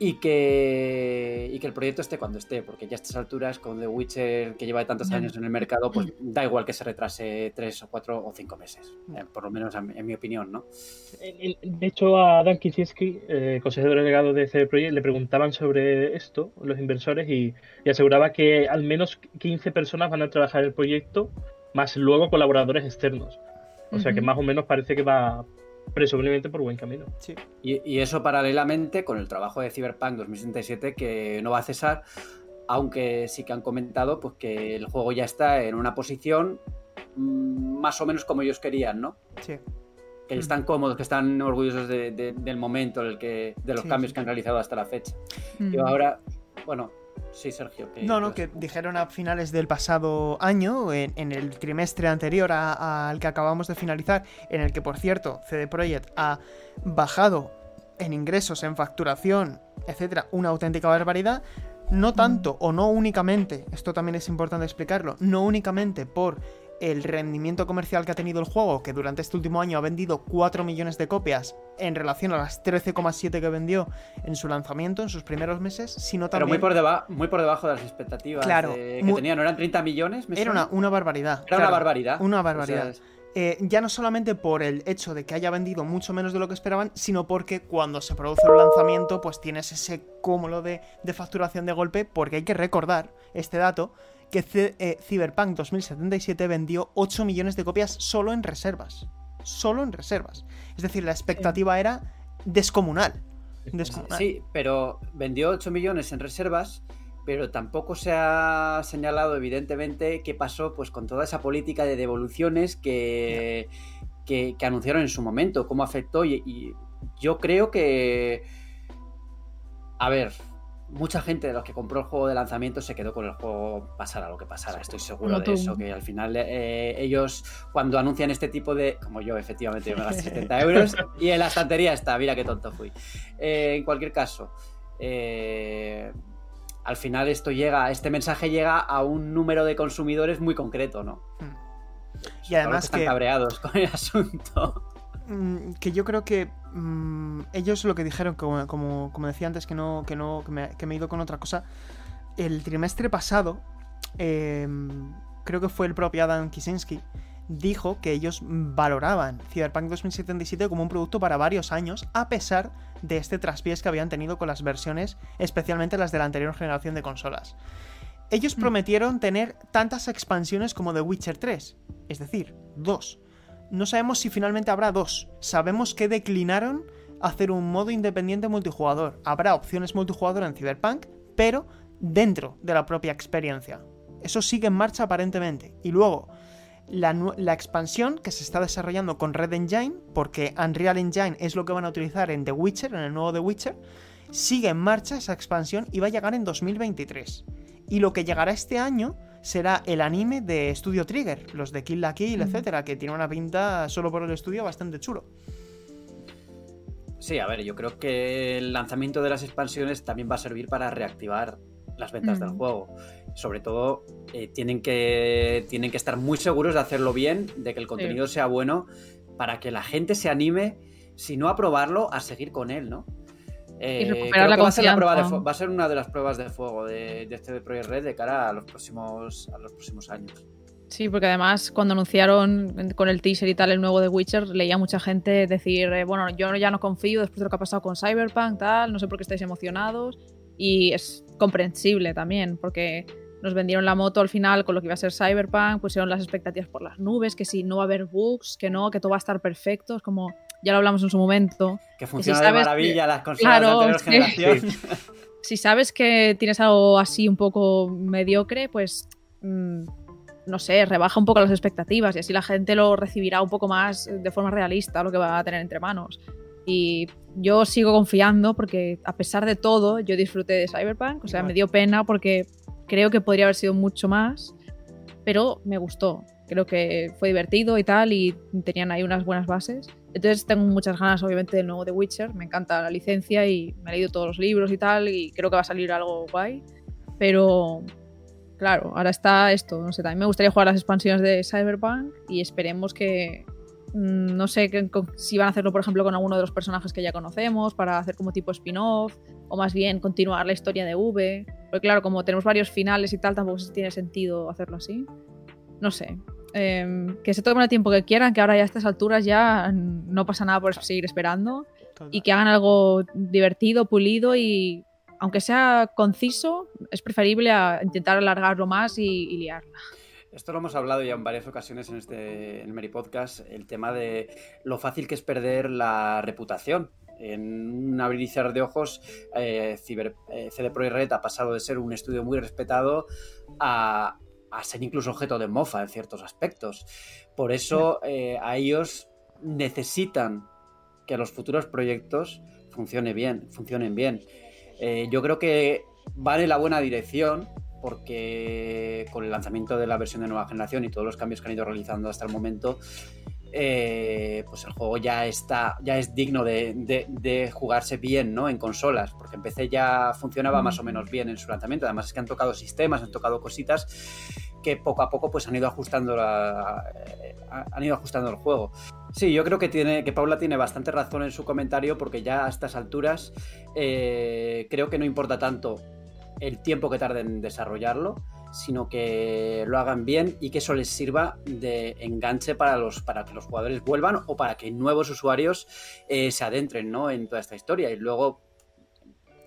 y que, y que el proyecto esté cuando esté, porque ya a estas alturas con The Witcher, que lleva tantos años en el mercado, pues da igual que se retrase tres o cuatro o cinco meses, eh, por lo menos en, mi opinión, ¿no? De hecho, a Dan Kicinski, eh, consejero delegado de CD Projekt, le preguntaban sobre esto, los inversores, y, aseguraba que al menos 15 personas van a trabajar el proyecto, más luego colaboradores externos. O sea que más o menos parece que va, presumiblemente por buen camino. Sí. Y, eso paralelamente con el trabajo de Cyberpunk 2077 que no va a cesar, aunque sí que han comentado pues que el juego ya está en una posición mm, más o menos como ellos querían, ¿no? Sí. Que están cómodos, que están orgullosos del momento, el que, de los cambios que han realizado hasta la fecha. Y ahora, bueno, Sí, Sergio. no, no, que dijeron a finales del pasado año, en, el trimestre anterior al que acabamos de finalizar, en el que, por cierto, CD Projekt ha bajado en ingresos, en facturación, etcétera, una auténtica barbaridad. No tanto o no únicamente, esto también es importante explicarlo, no únicamente por el rendimiento comercial que ha tenido el juego, que durante este último año ha vendido 4 millones de copias en relación a las 13,7 que vendió en su lanzamiento, en sus primeros meses, sino también... Pero muy por, muy por debajo de las expectativas claro, que tenían, ¿no eran 30 millones? era una, una, barbaridad. Era una barbaridad. Una barbaridad. Eh, ya no solamente por el hecho de que haya vendido mucho menos de lo que esperaban, sino porque cuando se produce el lanzamiento, pues tienes ese cúmulo de, de facturación de golpe, porque hay que recordar este dato, que eh, Cyberpunk 2077 vendió 8 millones de copias solo en reservas. Solo en reservas. Es decir, la expectativa era descomunal. Sí, pero vendió 8 millones en reservas, pero tampoco se ha señalado evidentemente qué pasó pues con toda esa política de devoluciones que, que, anunciaron en su momento, cómo afectó y yo creo que... A ver, mucha gente de los que compró el juego de lanzamiento se quedó con el juego pasara lo que pasara, estoy seguro de eso, que al final eh, ellos cuando anuncian este tipo de, como yo efectivamente me gasté 70 euros y en la estantería está, mira qué tonto fui. Eh, en cualquier caso, eh, al final esto llega, este mensaje llega a un número de consumidores muy concreto, ¿no? Hmm. Y además están cabreados con el asunto. Mm, que yo creo que mm, ellos lo que dijeron, como, como, decía antes, que no, que no, que me, he ido con otra cosa. El trimestre pasado, em, creo que fue el propio Adam Kisinski, dijo que ellos valoraban Cyberpunk 2077 como un producto para varios años, a pesar de este traspiés que habían tenido con las versiones, especialmente las de la anterior generación de consolas. Ellos mm. prometieron tener tantas expansiones como The Witcher 3, es decir, dos no sabemos si finalmente habrá dos. Sabemos que declinaron hacer un modo independiente multijugador. Habrá opciones multijugador en Cyberpunk, pero dentro de la propia experiencia. Eso sigue en marcha aparentemente. Y luego, la, la, expansión que se está desarrollando con Red Engine, porque Unreal Engine es lo que van a utilizar en The Witcher, en el nuevo The Witcher, sigue en marcha esa expansión y va a llegar en 2023. Y lo que llegará este año será el anime de Studio Trigger, los de Kill la Kill, etcétera, que tiene una pinta solo por el estudio bastante chulo. Sí, a ver, yo creo que el lanzamiento de las expansiones también va a servir para reactivar las ventas del juego. Sobre todo, eh, tienen, que, tienen que estar muy seguros de hacerlo bien, de que el contenido sea bueno, para que la gente se anime, si no a probarlo, a seguir con él, ¿no? Eh, recuperar la va, a ser va a ser una de las pruebas de fuego de, de este Project Red de cara a los próximos, a los próximos años. Sí, porque además cuando anunciaron con el teaser y tal el nuevo de Witcher, leía mucha gente decir, eh, bueno, yo ya no confío después de lo que ha pasado con Cyberpunk, tal, no sé por qué estáis emocionados. Y es comprensible también, porque nos vendieron la moto al final con lo que iba a ser Cyberpunk, pusieron las expectativas por las nubes, que si no va a haber bugs, que no, que todo va a estar perfecto, es como, ya lo hablamos en su momento. Que funciona de maravilla las consolas de anterior generación. si sabes que tienes algo así un poco mediocre, pues... Mm, no sé, rebaja un poco las expectativas y así la gente lo recibirá un poco más de forma realista lo que va a tener entre manos. Y yo sigo confiando porque a pesar de todo yo disfruté de Cyberpunk, o sea, me dio pena porque creo que podría haber sido mucho más, pero me gustó. Creo que fue divertido y tal y tenían ahí unas buenas bases. Entonces tengo muchas ganas obviamente del nuevo The Witcher, me encanta la licencia y me he leído todos los libros y tal y creo que va a salir algo guay, pero claro, ahora está esto, no sé, también me gustaría jugar las expansiones de Cyberpunk y esperemos que, mm, no sé si van a hacerlo, por ejemplo, con alguno de los personajes que ya conocemos, para hacer como tipo spin-off, o más bien continuar la historia de V. Porque claro, como tenemos varios finales y tal, tampoco tiene sentido hacerlo así. No sé. Em, que se tomen el tiempo que quieran, que ahora ya a estas alturas ya no pasa nada por seguir esperando. Y que hagan algo divertido, pulido y aunque sea conciso, es preferible a intentar alargarlo más y, liarla. Esto lo hemos hablado ya en varias ocasiones en este en el Mary Podcast, el tema de lo fácil que es perder la reputación. En un abrir y cerrar de ojos, eh, Ciber, eh, CD Projekt ha pasado de ser un estudio muy respetado a, ser incluso objeto de mofa en ciertos aspectos. Por eso eh, a ellos necesitan que los futuros proyectos funcione bien, funcionen bien. Eh, yo creo que va en la buena dirección porque con el lanzamiento de la versión de nueva generación y todos los cambios que han ido realizando hasta el momento, eh, pues el juego ya está, ya es digno de, jugarse bien, ¿no? En consolas, porque en PC ya funcionaba más o menos bien en su lanzamiento. Además es que han tocado sistemas, han tocado cositas que poco a poco pues han ido ajustando eh, han ido ajustando el juego. Sí, yo creo que tiene que Paula tiene bastante razón en su comentario porque ya a estas alturas eh, creo que no importa tanto el tiempo que tarden en desarrollarlo, sino que lo hagan bien y que eso les sirva de enganche para, los, para que los jugadores vuelvan o para que nuevos usuarios eh, se adentren ¿no? en toda esta historia. Y luego,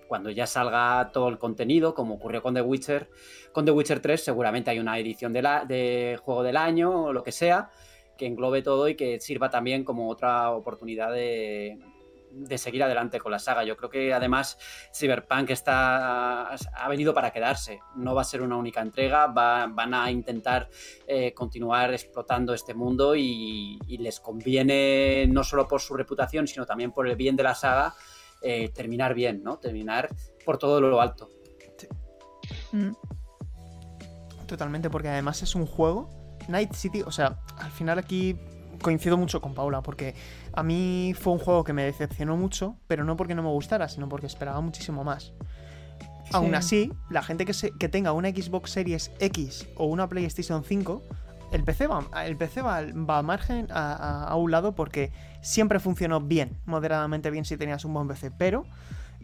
cuando ya salga todo el contenido, como ocurrió con The Witcher, con The Witcher 3 seguramente hay una edición de, la, de juego del año o lo que sea que englobe todo y que sirva también como otra oportunidad de, de seguir adelante con la saga. Yo creo que además Cyberpunk está, ha venido para quedarse. No va a ser una única entrega, van a intentar eh, continuar explotando este mundo y, les conviene no solo por su reputación, sino también por el bien de la saga, eh, terminar bien, ¿no? Terminar por todo lo alto. Mm. Totalmente, porque además es un juego. Night City, o sea, al final aquí coincido mucho con Paula, porque a mí fue un juego que me decepcionó mucho, pero no porque no me gustara, sino porque esperaba muchísimo más. Aún así, la gente que, que tenga una Xbox Series X o una PlayStation 5, el PC va, el PC va, a margen a, un lado porque siempre funcionó bien, moderadamente bien si tenías un buen PC, pero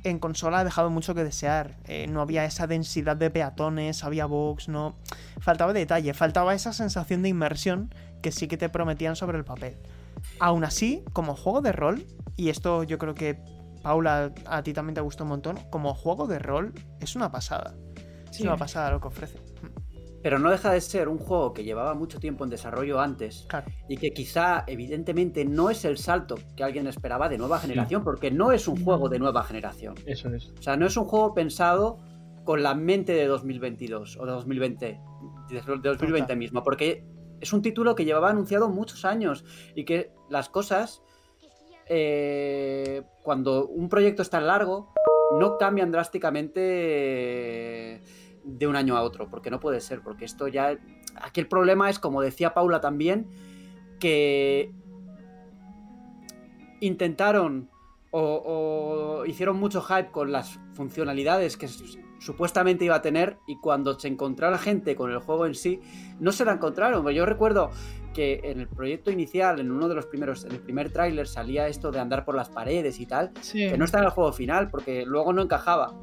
en consola ha dejado mucho que desear. Eh, no había esa densidad de peatones, había bugs, no. Faltaba detalle, faltaba esa sensación de inmersión que sí que te prometían sobre el papel. Aún así, como juego de rol, y esto yo creo que Paula a ti también te gustó un montón, como juego de rol es una pasada. Es una pasada lo que ofrece. pero no deja de ser un juego que llevaba mucho tiempo en desarrollo antes y que quizá evidentemente no es el salto que alguien esperaba de nueva generación, porque no es un juego de nueva generación. Eso es. O sea, no es un juego pensado con la mente de 2022 o de 2020, de 2020 mismo, porque es un título que llevaba anunciado muchos años y que las cosas, eh, cuando un proyecto es tan largo, no cambian drásticamente de un año a otro, porque no puede ser, porque esto ya... Aquí el problema es, como decía Paula también, que intentaron o, hicieron mucho hype con las funcionalidades que supuestamente iba a tener y cuando se encontró la gente con el juego en sí, no se la encontraron. Yo recuerdo que en el proyecto inicial, en uno de los primeros, en el primer tráiler salía esto de andar por las paredes y tal, que no está en el juego final porque luego no encajaba.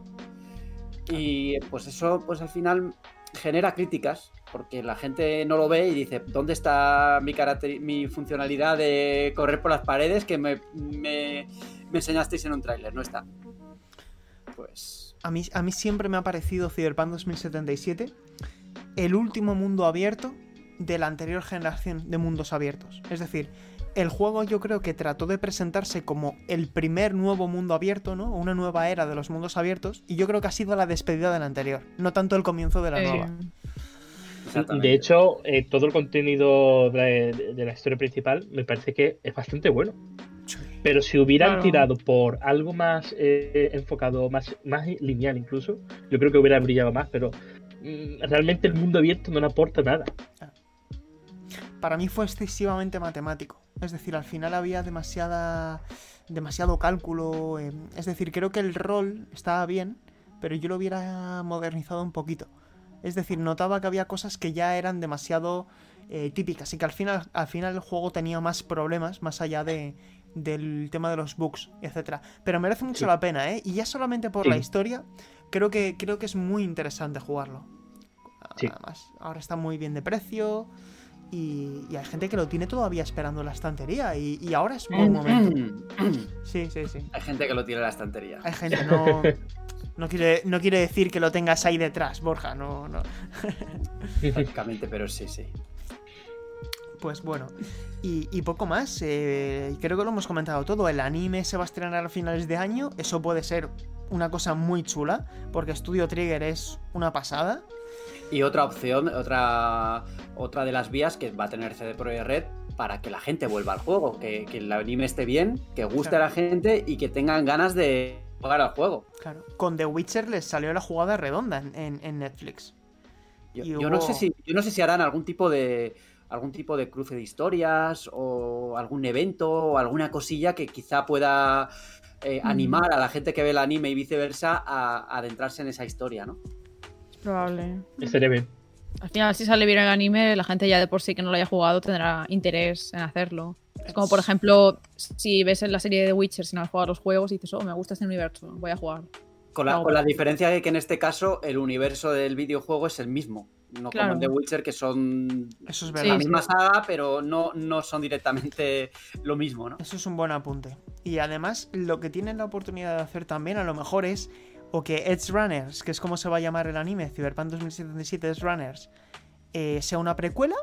Y pues eso, pues al final genera críticas, porque la gente no lo ve y dice, ¿dónde está mi, mi funcionalidad de correr por las paredes que me, me, enseñasteis en un tráiler? No está. Pues... A mí, a mí siempre me ha parecido Cyberpunk 2077 el último mundo abierto de la anterior generación de mundos abiertos. Es decir, el juego yo creo que trató de presentarse como el primer nuevo mundo abierto, ¿no? Una nueva era de los mundos abiertos, y yo creo que ha sido la despedida del anterior, no tanto el comienzo de la nueva. De hecho, eh, todo el contenido de, la historia principal me parece que es bastante bueno. Pero si hubieran tirado por algo más eh, enfocado, más, más lineal incluso, yo creo que hubiera brillado más, pero mm, realmente el mundo abierto no le aporta nada. Ah para mí fue excesivamente matemático. Es decir, al final había demasiada, demasiado cálculo. Eh, es decir, creo que el rol estaba bien, pero yo lo hubiera modernizado un poquito. Es decir, notaba que había cosas que ya eran demasiado eh, típicas y que al final, al final el juego tenía más problemas más allá de, del tema de los bugs, etc. Pero merece mucho la pena, ¿eh? Y ya solamente por la historia, creo que, creo que es muy interesante jugarlo. Además, ahora está muy bien de precio. Y, hay gente que lo tiene todavía esperando en la estantería y, ahora es buen momento. Sí, sí, sí. Hay gente que lo tiene en la estantería. Hay gente, no, no, quiere, no quiere decir que lo tengas ahí detrás, Borja, no. no. Prácticamente, pero sí, sí. Pues bueno, y, poco más. Eh, creo que lo hemos comentado todo. El anime se va a estrenar a finales de año. Eso puede ser una cosa muy chula, porque Studio Trigger es una pasada. Y otra opción, otra, otra de las vías que va a tener CD Projekt Red para que la gente vuelva al juego, que, el anime esté bien, que guste a la gente y que tengan ganas de jugar al juego. Claro. Con The Witcher les salió la jugada redonda en, Netflix. Yo, no sé si, yo no sé si harán algún tipo de algún tipo de cruce de historias o algún evento o alguna cosilla que quizá pueda eh, animar a la gente que ve el anime y viceversa a adentrarse en esa historia, ¿no? Probable. Estaría bien. Al final, si sale bien el anime, la gente ya de por sí que no lo haya jugado tendrá interés en hacerlo. Es como, por ejemplo, si ves en la serie de The Witcher sin haber jugado los juegos y dices, oh, me gusta este universo, voy a jugar. Con la, diferencia de que en este caso el universo del videojuego es el mismo. No como en The Witcher, que son Eso es la misma saga, pero no, no son directamente lo mismo, ¿no? Eso es un buen apunte. Y además, lo que tienen la oportunidad de hacer también, a lo mejor, es o que Edge Runners, que es como se va a llamar el anime, Cyberpunk 2077 Edge Runners, eh, sea una precuela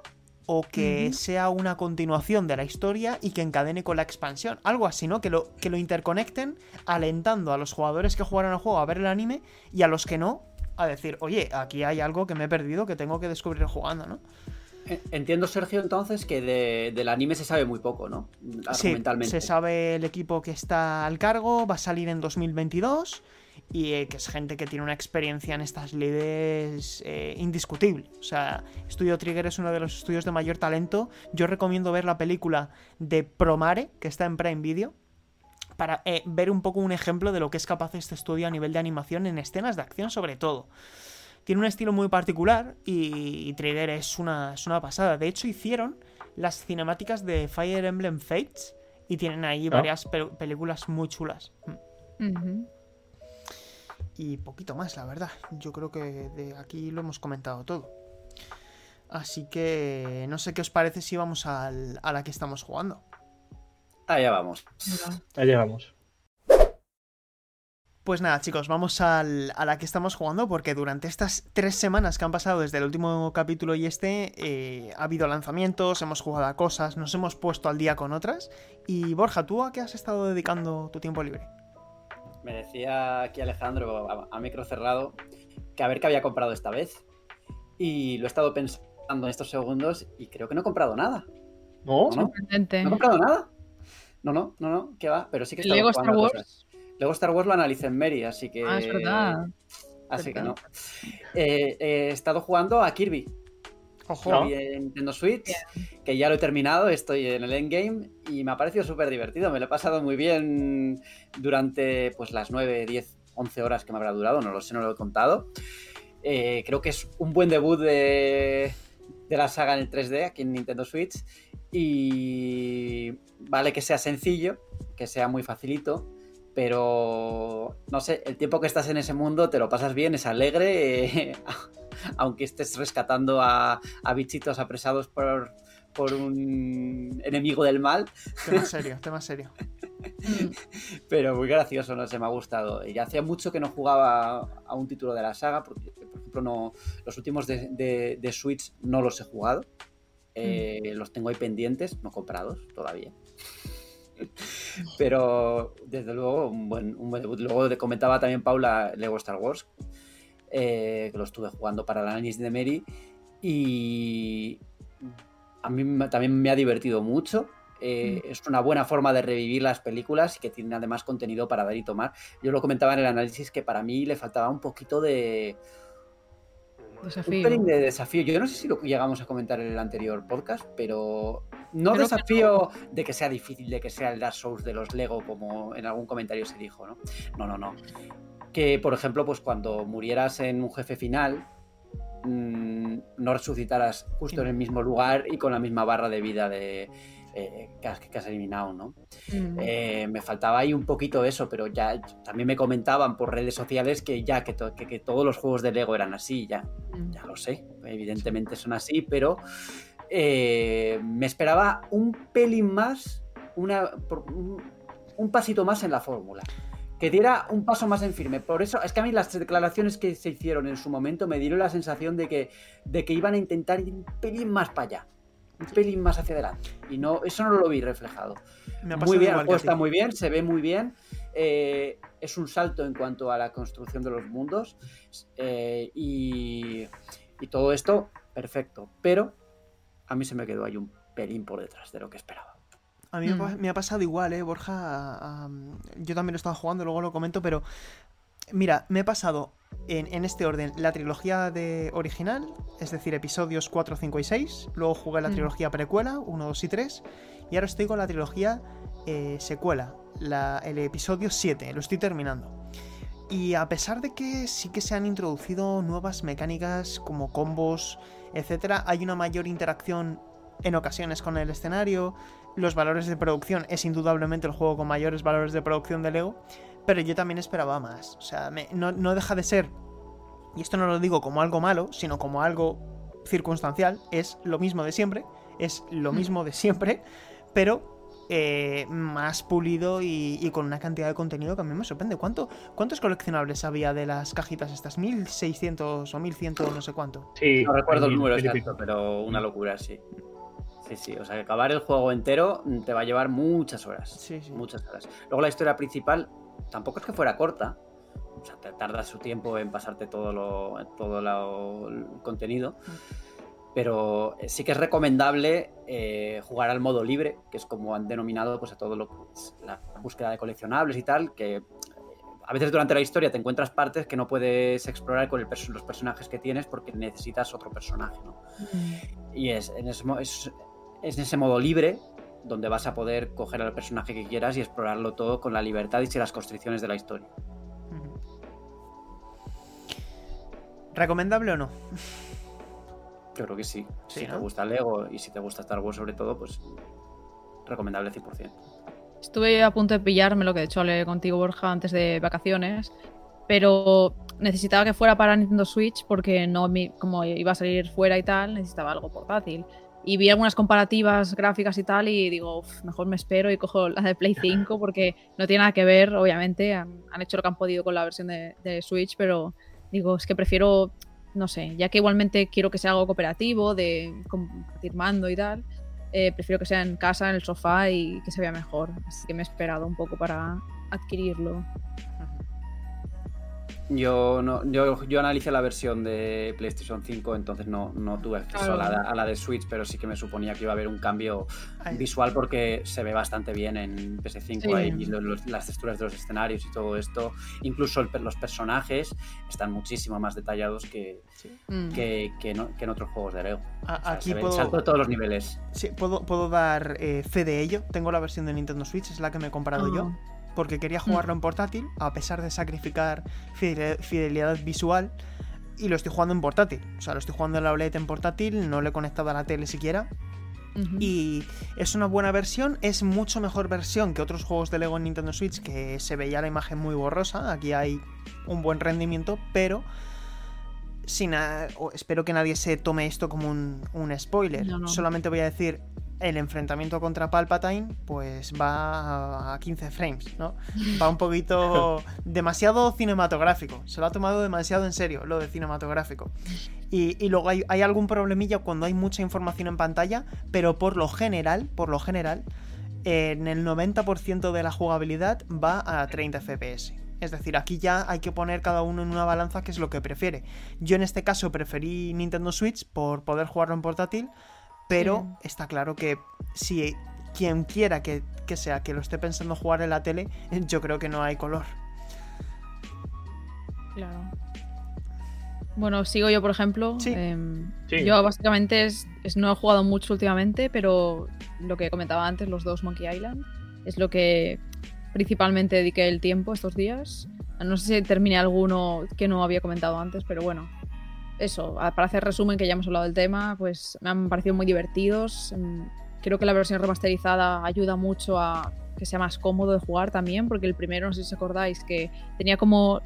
o que sea una continuación de la historia y que encadene con la expansión. Algo así, ¿no? Que lo, que lo interconecten alentando a los jugadores que jugaron el juego a ver el anime y a los que no a decir, oye, aquí hay algo que me he perdido que tengo que descubrir jugando, ¿no? Entiendo, Sergio, entonces que del anime se sabe muy poco, ¿no? Sí, se sabe el equipo que está al cargo, va a salir en 2022 y eh, que es gente que tiene una experiencia en estas lides eh, indiscutible. O sea, Studio Trigger es uno de los estudios de mayor talento. Yo recomiendo ver la película de Promare, que está en Prime Video, para eh, ver un poco un ejemplo de lo que es capaz este estudio a nivel de animación en escenas de acción sobre todo. Tiene un estilo muy particular y, Trigger es una, es una pasada. De hecho, hicieron las cinemáticas de Fire Emblem Fates y tienen ahí ah. varias películas muy chulas. Mm y poquito más, la verdad. Yo creo que de aquí lo hemos comentado todo. Así que no sé qué os parece si vamos a la que estamos jugando. Allá vamos. Allá vamos. Pues nada, chicos, vamos al, a la que estamos jugando porque durante estas tres semanas que han pasado desde el último capítulo y este, eh, ha habido lanzamientos, hemos jugado a cosas, nos hemos puesto al día con otras. Y Borja, ¿tú a qué has estado dedicando tu tiempo libre? Me decía aquí Alejandro, a, micro cerrado, que a ver qué había comprado esta vez. Y lo he estado pensando en estos segundos y creo que no he comprado nada. ¿No? ¿No, he comprado nada? No, no, no, no, ¿qué va? Pero sí que he estado Star Wars? Luego Star Wars lo analicé en Mary, así que. Ah, es verdad. Así que no. Eh, he estado jugando a Kirby. Ojo. en Nintendo Switch, que ya lo he terminado, estoy en el endgame y me ha parecido súper divertido. Me lo he pasado muy bien durante pues las 9, 10, 11 horas que me habrá durado, no lo sé, no lo he contado. Eh, creo que es un buen debut de, de la saga en el 3D aquí en Nintendo Switch y vale que sea sencillo, que sea muy facilito pero no sé, el tiempo que estás en ese mundo te lo pasas bien, es alegre, aunque estés rescatando a, bichitos apresados por, por, un enemigo del mal. Tema serio, tema serio. Pero muy gracioso, no sé, me ha gustado. Y hacía mucho que no jugaba a un título de la saga, porque, por ejemplo, no, los últimos de, Switch no los he jugado. Eh, los tengo ahí pendientes, no comprados todavía. Pero desde luego, un buen, un buen debut. Luego le comentaba también Paula Lego Star Wars, eh, que lo estuve jugando para la análisis de Mary. Y a mí también me ha divertido mucho. Eh, mm. es una buena forma de revivir las películas y que tiene además contenido para dar y tomar. Yo lo comentaba en el análisis que para mí le faltaba un poquito de Desafío. Un de desafío. Yo no sé si lo llegamos a comentar en el anterior podcast, pero no desafío de que sea difícil, de que sea el Dark Souls de los Lego, como en algún comentario se dijo, ¿no? No, no, no. Que, por ejemplo, pues cuando murieras en un jefe final, mm, no resucitaras justo en el mismo lugar y con la misma barra de vida de, eh, que, has, eliminado, ¿no? Eh, me faltaba ahí un poquito eso, pero ya también me comentaban por redes sociales que ya que, que, todos los juegos de Lego eran así, ya, ya lo sé, evidentemente son así, pero eh, me esperaba un pelín más, una, un, pasito más en la fórmula que diera un paso más en firme. Por eso, es que a mí las declaraciones que se hicieron en su momento me dieron la sensación de que, de que iban a intentar ir un pelín más para allá un pelín más hacia adelante. Y no, eso no lo vi reflejado. muy bien, el juego está muy bien, se ve muy bien. Eh, es un salto en cuanto a la construcción de los mundos. Eh, y, todo esto, perfecto. Pero a mí se me quedó ahí un pelín por detrás de lo que esperaba. A mí me ha mm. pasado igual, ¿eh, Borja? yo también lo estaba jugando, luego lo comento, pero Mira, me he pasado en, este orden la trilogía de original, es decir, episodios 4, 5 y 6. Luego jugué la mm. trilogía precuela, 1, 2 y 3. Y ahora estoy con la trilogía eh, secuela, el episodio 7. Lo estoy terminando. Y a pesar de que sí que se han introducido nuevas mecánicas como combos, etc., hay una mayor interacción en ocasiones con el escenario. Los valores de producción es indudablemente el juego con mayores valores de producción de Lego pero yo también esperaba más. O sea, no, deja de ser, y esto no lo digo como algo malo, sino como algo circunstancial, es lo mismo de siempre, es lo hmm. mismo de siempre, pero eh, más pulido y, con una cantidad de contenido que a mí me sorprende. ¿Cuánto, ¿Cuántos coleccionables había de las cajitas estas? ¿1600 o 1100 no sé cuánto? Sí, no recuerdo el número exacto, pero una locura, sí. Sí, sí, o sea, acabar el juego entero te va a llevar muchas horas. Sí, sí. Muchas horas. Luego la historia principal tampoco es que fuera corta. O sea, te tarda su tiempo en pasarte todo lo, todo el contenido. Pero sí que es recomendable eh, jugar al modo libre, que es como han denominado pues, a todo lo que es la búsqueda de coleccionables y tal, que eh, a veces durante la historia te encuentras partes que no puedes explorar con los personajes que tienes porque necesitas otro personaje. ¿no? Y es en, ese, es, es ese modo libre donde vas a poder coger al personaje que quieras y explorarlo todo con la libertad y sin las constricciones de la historia. ¿Recomendable o no? Yo creo que sí. si te gusta Lego y si te gusta Star Wars sobre todo, pues recomendable 100%. Estuve a punto de pillarme lo que de hecho hablé contigo, Borja, antes de vacaciones, pero necesitaba que fuera para Nintendo Switch porque no como iba a salir fuera y tal, necesitaba algo portátil. Y vi algunas comparativas gráficas y tal y digo, mejor me espero y cojo la de Play 5 porque no tiene nada que ver, obviamente, han, hecho lo que han podido con la versión de, Switch, pero digo, es que prefiero, no sé, ya que igualmente quiero que sea algo cooperativo, de compartir mando y tal, eh, prefiero que sea en casa, en el sofá y que se vea mejor. Así que me he esperado un poco para adquirirlo. Yo, no, yo, yo analicé la versión de PlayStation 5, entonces no, no tuve acceso a, la, de Switch, pero sí que me suponía que iba a haber un cambio visual porque se ve bastante bien en PS5 ahí, las texturas de los escenarios y todo esto. Incluso los personajes están muchísimo más detallados que, mm. que, en otros juegos de Lego. aquí puedo, todos los niveles. Sí, puedo, puedo dar eh, fe de ello. Tengo la versión de Nintendo Switch, es la que me he comprado yo porque quería mm. jugarlo en portátil, a pesar de sacrificar fidelidad visual, y lo estoy jugando en portátil. O sea, lo estoy jugando en la OLED en portátil, no lo he conectado a la tele siquiera. Y es una buena versión, es mucho mejor versión que otros juegos de Lego en Nintendo Switch, que se veía la imagen muy borrosa. Aquí hay un buen rendimiento, pero sin espero que nadie se tome esto como un, spoiler. Solamente voy a decir, el enfrentamiento contra Palpatine pues va a 15 frames, ¿no? Va un poquito demasiado cinematográfico, se lo ha tomado demasiado en serio lo de cinematográfico. Y, luego hay, algún problemilla cuando hay mucha información en pantalla, pero por lo general, por lo general, en el 90% de la jugabilidad va a 30 FPS. Es decir, aquí ya hay que poner cada uno en una balanza que es lo que prefiere. Yo en este caso preferí Nintendo Switch por poder jugarlo en portátil, pero está claro que si quien quiera que, sea que lo esté pensando jugar en la tele, yo creo que no hay color. Claro. Bueno, sigo yo, por ejemplo. Em, yo básicamente no he jugado mucho últimamente, pero lo que comentaba antes, los dos Monkey Island, es lo que principalmente dediqué el tiempo estos días. No sé si terminé alguno que no había comentado antes, pero bueno, eso, para hacer resumen, que ya hemos hablado del tema, pues me han parecido muy divertidos. Mm, creo que la versión remasterizada ayuda mucho a que sea más cómodo de jugar también, porque el primero, no sé si os acordáis, que tenía como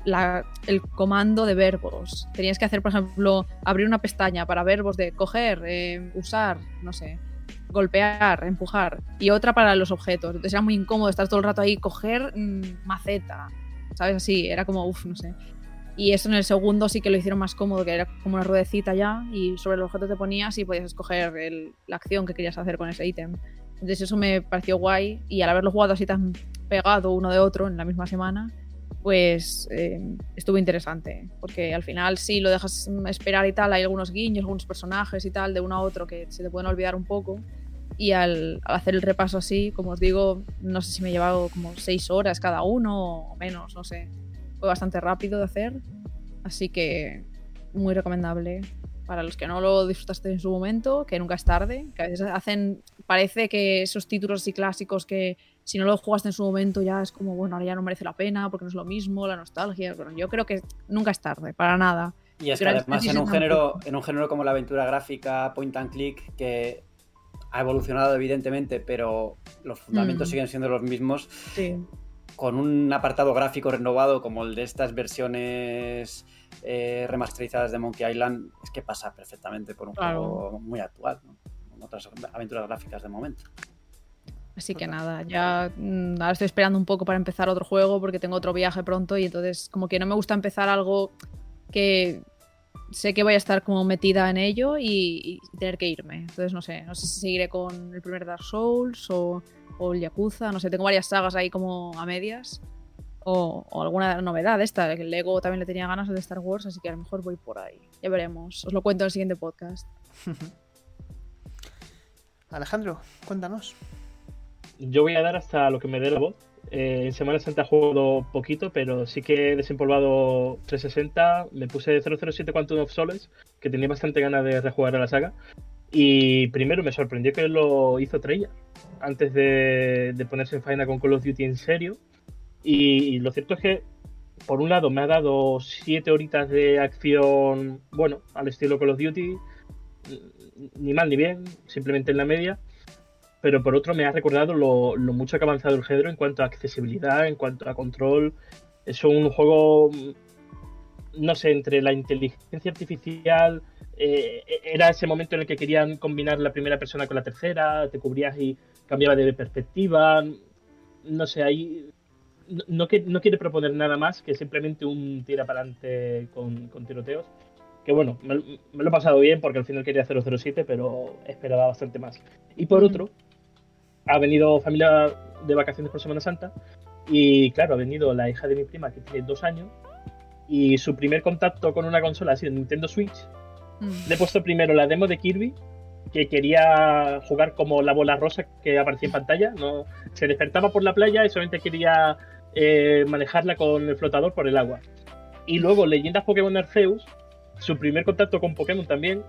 el comando de verbos. Tenías que hacer, por ejemplo, abrir una pestaña para verbos de coger, eh, usar, no sé, golpear, empujar, y otra para los objetos. Entonces era muy incómodo estar todo el rato ahí, coger mm, maceta, ¿sabes? Así, era como, uff, no sé. Y eso en el segundo sí que lo hicieron más cómodo, que era como una ruedecita ya, y sobre el objeto te ponías y podías escoger la acción que querías hacer con ese ítem. Entonces eso me pareció guay, y al haberlo jugado así tan pegado uno de otro en la misma semana, pues eh, estuvo interesante, porque al final sí lo dejas esperar y tal, hay algunos guiños, algunos personajes y tal, de uno a otro que se te pueden olvidar un poco. Y al, al, hacer el repaso así, como os digo, no sé si me he llevado como seis horas cada uno o menos, no sé fue bastante rápido de hacer, así que muy recomendable para los que no lo disfrutaste en su momento, que nunca es tarde, que a veces hacen, parece que esos títulos así clásicos que si no lo jugaste en su momento ya es como, bueno, ahora ya no merece la pena porque no es lo mismo, la nostalgia, pero yo creo que nunca es tarde, para nada. Y es que además en un, género, en un género como la aventura gráfica, point and click, que ha evolucionado evidentemente, pero los fundamentos mm. siguen siendo los mismos. Sí con un apartado gráfico renovado como el de estas versiones eh, remasterizadas de Monkey Island, es que pasa perfectamente por un juego muy actual, ¿no? con otras aventuras gráficas de momento. Así que nada, ya mm, ahora estoy esperando un poco para empezar otro juego porque tengo otro viaje pronto y entonces como que no me gusta empezar algo que sé que voy a estar como metida en ello y, y tener que irme. Entonces no sé, no sé si seguiré con el primer Dark Souls o o el Yakuza, no sé, tengo varias sagas ahí como a medias. O, alguna novedad esta, el Lego también le tenía ganas de Star Wars, así que a lo mejor voy por ahí. Ya veremos, os lo cuento en el siguiente podcast. Alejandro, cuéntanos. Yo voy a dar hasta lo que me dé la voz. Eh, en Semana Santa he jugado poquito, pero sí que he desempolvado 360. Me puse 007 Quantum of Solace, que tenía bastante ganas de rejugar a la saga. Y primero me sorprendió que lo hizo Treyarch antes de, ponerse en faena con Call of Duty en serio. Y, lo cierto es que, por un lado, me ha dado siete horitas de acción, bueno, al estilo Call of Duty, ni mal ni bien, simplemente en la media. Pero por otro, me ha recordado lo, mucho que ha avanzado el género en cuanto a accesibilidad, en cuanto a control. Es un juego, no sé, entre la inteligencia artificial, eh, era ese momento en el que querían combinar la primera persona con la tercera, te cubrías y cambiaba de perspectiva. No sé, ahí no, no, quiere proponer nada más que simplemente un tira para adelante con, tiroteos. Que bueno, me, lo he pasado bien porque al final quería 007, pero esperaba bastante más. Y por otro, ha venido familia de vacaciones por Semana Santa y claro, ha venido la hija de mi prima que tiene dos años y su primer contacto con una consola ha sido Nintendo Switch. Mm. Le he puesto primero la demo de Kirby que quería jugar como la bola rosa que aparecía en pantalla. No, se despertaba por la playa y solamente quería eh, manejarla con el flotador por el agua. Y luego Leyendas Pokémon Arceus, su primer contacto con Pokémon también.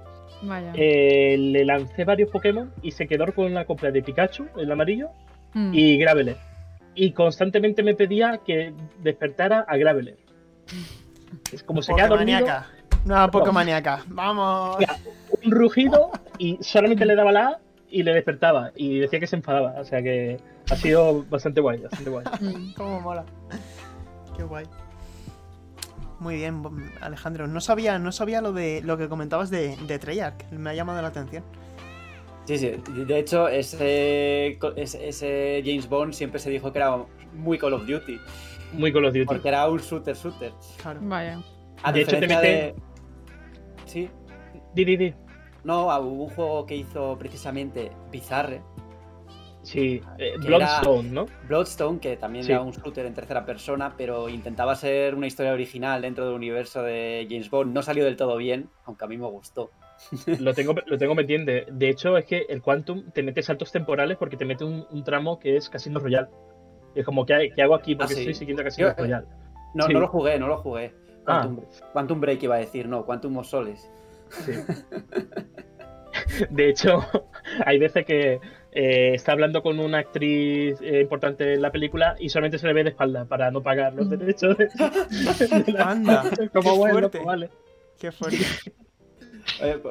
Eh, le lancé varios Pokémon y se quedó con la compra de Pikachu, el amarillo, mm. y Graveler. Y constantemente me pedía que despertara a Graveler. Es como se queda dormido. Una Pokémoníaca. Vamos. Un rugido y solamente le daba la A y le despertaba. Y decía que se enfadaba. O sea que ha sido bastante guay, bastante guay. Mm, cómo mola. Qué guay. Muy bien, Alejandro. No sabía, no sabía lo de lo que comentabas de, de Treyarch. Me ha llamado la atención. Sí, sí. De hecho, ese, ese, James Bond siempre se dijo que era muy Call of Duty. Muy Call of Duty. Porque era un shooter shooter. Claro. Vaya. de hecho, te mete. Sí. Di, di, di. No, hubo un juego que hizo precisamente Bizarre, Sí, eh, Bloodstone, ¿no? Bloodstone, que también era un shooter en tercera persona, pero intentaba ser una historia original dentro del universo de James Bond. No salió del todo bien, aunque a mí me gustó. Lo tengo, lo tengo pendiente. De hecho, es que el Quantum te mete saltos temporales porque te mete un, tramo que es Casino Royale. es como, ¿qué, hago aquí? Porque ah, estoy siguiendo Casino Royale. No, no lo jugué, no lo jugué. Ah. Quantum, Quantum, Break iba a decir, no, Quantum of Soles. Sí. De hecho, hay veces que eh, está hablando con una actriz eh, importante en la película y solamente se le ve de espalda para no pagar los derechos. De, Anda, como qué bueno, fuerte. vale. Qué fuerte.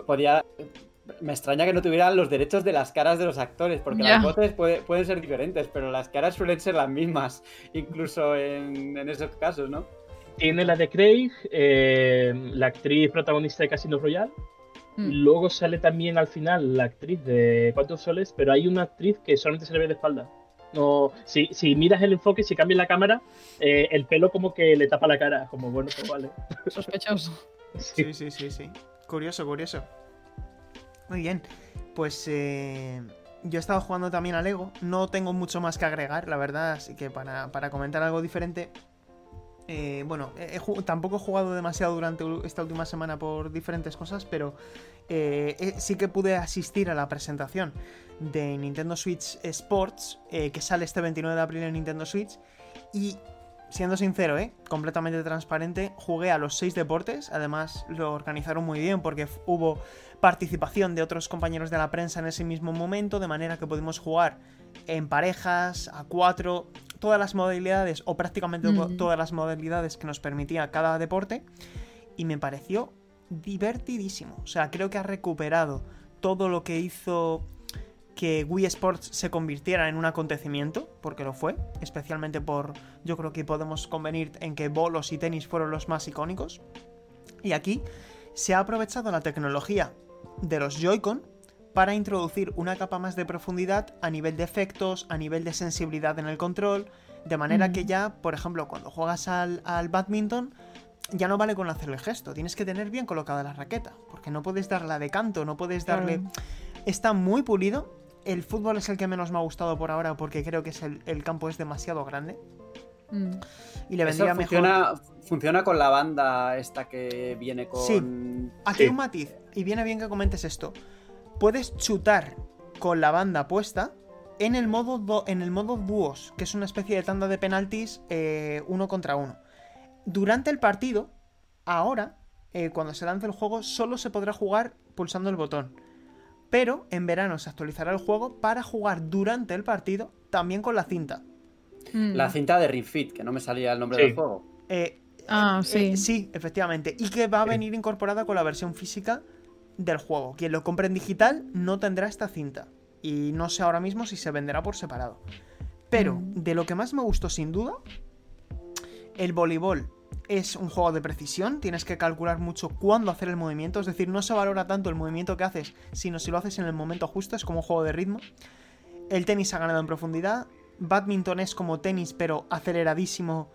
podía... Me extraña que no tuvieran los derechos de las caras de los actores, porque las voces pueden ser diferentes, pero las caras suelen ser las mismas, incluso en, esos casos, ¿no? Tiene la de Craig, eh, la actriz protagonista de Casino Royale, Mm. Luego sale también al final la actriz de Cuatro Soles, pero hay una actriz que solamente se le ve de espalda. No, si, si miras el enfoque, si cambias la cámara, eh, el pelo como que le tapa la cara. Como bueno, pues vale. Sospechoso. sí. sí, sí, sí, Curioso, curioso. Muy bien. Pues eh, yo he estado jugando también a Lego. No tengo mucho más que agregar, la verdad. Así que para, para comentar algo diferente, eh, bueno, tampoco he jugado demasiado durante esta última semana por diferentes cosas, pero eh, eh, sí que pude asistir a la presentación de Nintendo Switch Sports, que sale este 29 de abril en Nintendo Switch. Y siendo sincero, completamente transparente, jugué a los seis deportes. Además, lo organizaron muy bien porque hubo participación de otros compañeros de la prensa en ese mismo momento, de manera que pudimos jugar en parejas, a cuatro, todas las modalidades, o prácticamente todas las modalidades que nos permitía cada deporte, y me pareció divertidísimo. O sea, creo que ha recuperado todo lo que hizo que Wii Sports se convirtiera en un acontecimiento, porque lo fue, especialmente por, yo creo que podemos convenir en que bolos y tenis fueron los más icónicos. Y aquí se ha aprovechado la tecnología de los Joy-Con para introducir una capa más de profundidad a nivel de efectos, a nivel de sensibilidad en el control, de manera que ya, por ejemplo, cuando juegas al, badminton, ya no vale con hacer el gesto, tienes que tener bien colocada la raqueta, porque no puedes darla de canto, no puedes darle... Está muy pulido, el fútbol es el que menos me ha gustado por ahora porque creo que es el, campo es demasiado grande. Mm. Y le vendría funciona, Funciona con la banda esta que viene con. Sí, aquí hay un matiz. Y viene bien que comentes esto puedes chutar con la banda puesta en el modo, en el modo dúos, que es una especie de tanda de penaltis eh, uno contra uno. Durante el partido, ahora, eh, cuando se lance el juego, solo se podrá jugar pulsando el botón. Pero en verano se actualizará el juego para jugar durante el partido también con la cinta. Mm. La cinta de Refit, que no me salía el nombre del juego. Eh, ah, sí. sí, efectivamente. Y que va a venir incorporada con la versión física del juego. Quien lo compre en digital no tendrá esta cinta. Y no sé ahora mismo si se venderá por separado. Pero mm. de lo que más me gustó sin duda, el voleibol es un juego de precisión, tienes que calcular mucho cuándo hacer el movimiento, es decir, no se valora tanto el movimiento que haces, sino si lo haces en el momento justo, es como un juego de ritmo. El tenis ha ganado en profundidad, badminton es como tenis pero aceleradísimo,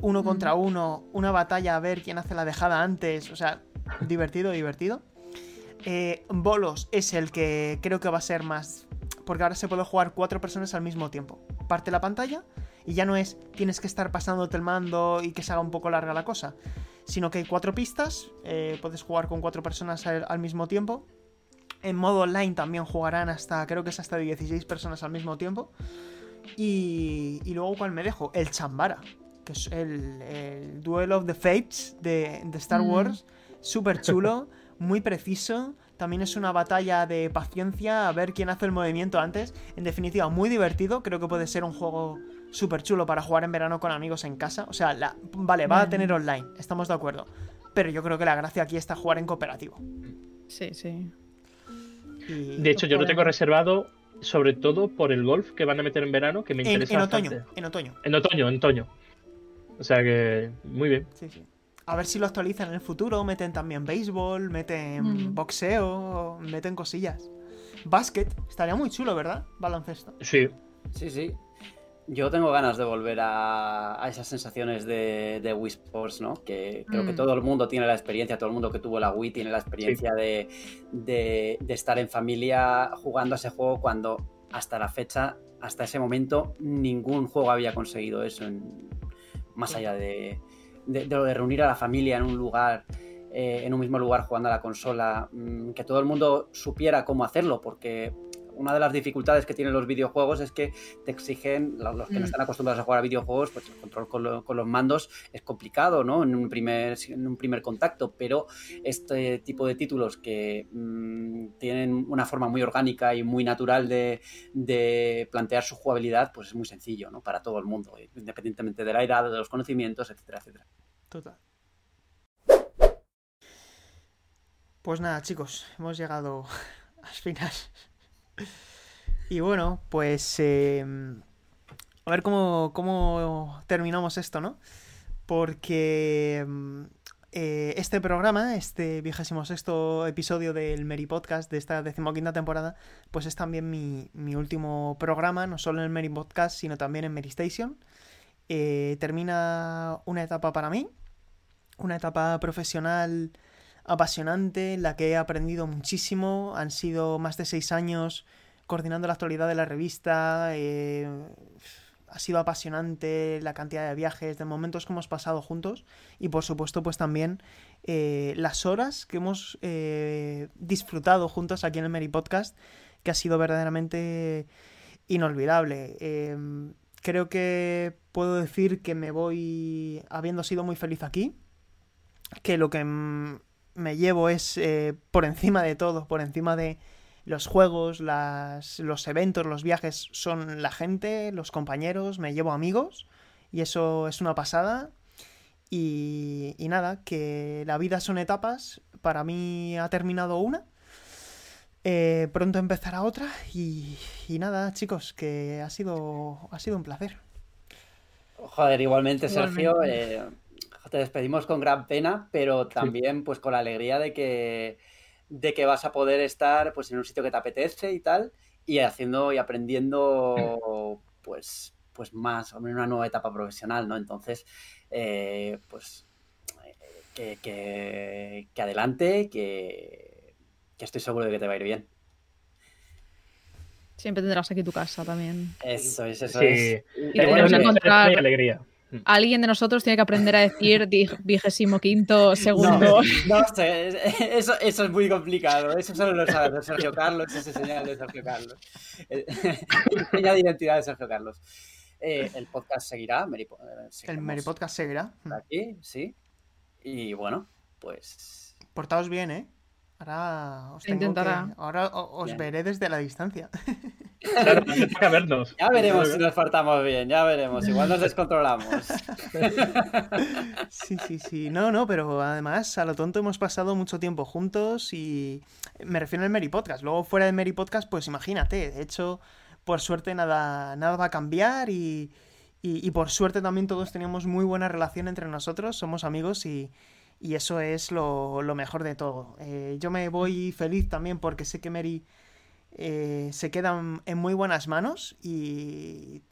uno contra uno, una batalla a ver quién hace la dejada antes, o sea, divertido, divertido. Eh, bolos es el que creo que va a ser más, porque ahora se puede jugar cuatro personas al mismo tiempo. Parte la pantalla y ya no es tienes que estar pasándote el mando y que se haga un poco larga la cosa, sino que hay cuatro pistas, eh, puedes jugar con cuatro personas al, mismo tiempo. En modo online también jugarán hasta, creo que es hasta 16 personas al mismo tiempo. Y, y luego, ¿cuál me dejo? El Chambara, que es el, Duel of the Fates de, Star mm. Wars. Súper chulo, muy preciso. También es una batalla de paciencia, a ver quién hace el movimiento antes. En definitiva, muy divertido. Creo que puede ser un juego súper chulo para jugar en verano con amigos en casa. O sea, la, vale, va a tener online, estamos de acuerdo. Pero yo creo que la gracia aquí está jugar en cooperativo. Sí, sí. de hecho, yo lo tengo reservado sobre todo por el golf que van a meter en verano, que me interesa. En, otoño, en otoño. En otoño, en otoño. O sea que, muy bien. Sí, sí. A ver si lo actualizan en el futuro, meten también béisbol, meten mm. boxeo, meten cosillas. Básquet, estaría muy chulo, ¿verdad? Baloncesto. Sí. Sí, sí. Yo tengo ganas de volver a, esas sensaciones de, de, Wii Sports, ¿no? Que creo que mm. todo el mundo tiene la experiencia, todo el mundo que tuvo la Wii tiene la experiencia de, de, estar en familia jugando a ese juego cuando hasta la fecha, hasta ese momento, ningún juego había conseguido eso, más allá de, lo de reunir a la familia en un lugar. Eh, en un mismo lugar jugando a la consola, mm, que todo el mundo supiera cómo hacerlo, porque una de las dificultades que tienen los videojuegos es que te exigen, los que no mm. están acostumbrados a jugar a videojuegos, pues el control con, los mandos es complicado, ¿no? En un, primer, en un primer contacto, pero este tipo de títulos que mm, tienen una forma muy orgánica y muy natural de, de, plantear su jugabilidad, pues es muy sencillo, ¿no? Para todo el mundo, independientemente de la edad, de los conocimientos, etcétera, etcétera. Pues nada, chicos, hemos llegado al final y bueno, pues em, a ver cómo, terminamos esto, ¿no? Porque em, eh, este programa, este vigésimo sexto episodio del Mary Podcast de esta decimoquinta temporada, pues es también mi, último programa, no solo en el Mary Podcast, sino también en Mary Station. Eh, termina una etapa para mí, una etapa profesional apasionante, en la que he aprendido muchísimo. Han sido más de seis años coordinando la actualidad de la revista. Eh, ha sido apasionante la cantidad de viajes, de momentos que hemos pasado juntos y por supuesto pues también eh, las horas que hemos eh, disfrutado juntos aquí en el Mary Podcast, que ha sido verdaderamente inolvidable. Em, creo que puedo decir que me voy habiendo sido muy feliz aquí, que lo que me llevo es eh, por encima de todo, por encima de los juegos, las, los eventos, los viajes, son la gente, los compañeros, me llevo amigos y eso es una pasada. Y, y nada, que la vida son etapas, para mí ha terminado una. Eh, pronto empezará otra y, y, nada, chicos, que ha sido, ha sido un placer. Joder, igualmente, Sergio. Eh, te despedimos con gran pena, pero también pues con la alegría de que, de que vas a poder estar pues en un sitio que te apetece y tal, y haciendo y aprendiendo pues, pues más, en una nueva etapa profesional, ¿no? Entonces, eh, pues que, que, adelante, que, que estoy seguro de que te va a ir bien. Siempre tendrás aquí tu casa también. Eso es, eso es. Y encontrar alegría. Alguien de nosotros tiene que aprender a decir vigésimo quinto segundo. No, sé, eso, eso, es muy complicado. Eso solo lo sabe Sergio Carlos, ese señal de Sergio Carlos. Señal de identidad de Sergio Carlos. Eh, el podcast seguirá. Eh, el Mary Podcast seguirá. Aquí, sí. Y bueno, pues. Portaos bien, ¿eh? Ahora os, ahora os veré desde la distancia. Claro, toca vernos. Ya veremos si nos portamos bien, ya veremos. Igual nos descontrolamos. Sí, sí, sí. No, no, pero además, a lo tonto hemos pasado mucho tiempo juntos y me refiero al Mary Podcast. Luego, fuera del Mary Podcast, pues imagínate. De hecho, por suerte, nada, nada va a cambiar y, y, por suerte también todos teníamos muy buena relación entre nosotros, somos amigos y, eso es lo, mejor de todo. Eh, yo me voy feliz también porque sé que Mary eh, se queda en muy buenas manos y,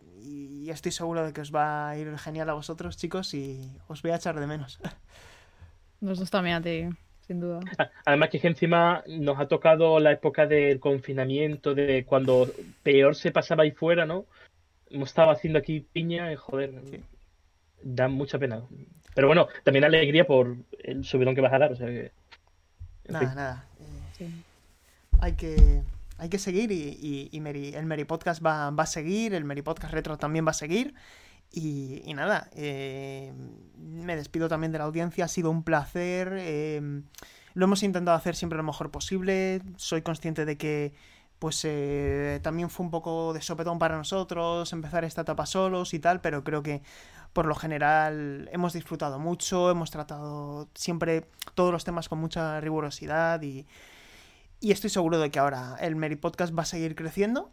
estoy seguro de que os va a ir genial a vosotros, chicos, y os voy a echar de menos. Nosotros también a ti, sin duda. Además que encima nos ha tocado la época del confinamiento, de cuando peor se pasaba ahí fuera, ¿no? hemos estado haciendo aquí piña y joder, da mucha pena. Pero bueno, también alegría por el subidón que vas a dar. O sea que, nada, nada. Eh, hay que hay que seguir y, el Meri Podcast va, a seguir, el Meri Podcast Retro también va a seguir. Y, nada, eh, me despido también de la audiencia, ha sido un placer. Eh, lo hemos intentado hacer siempre lo mejor posible. Soy consciente de que pues eh, también fue un poco de sopetón para nosotros empezar esta etapa solos y tal, pero creo que por lo general hemos disfrutado mucho, hemos tratado siempre todos los temas con mucha rigurosidad y, y estoy seguro de que ahora el Meri Podcast va a seguir creciendo.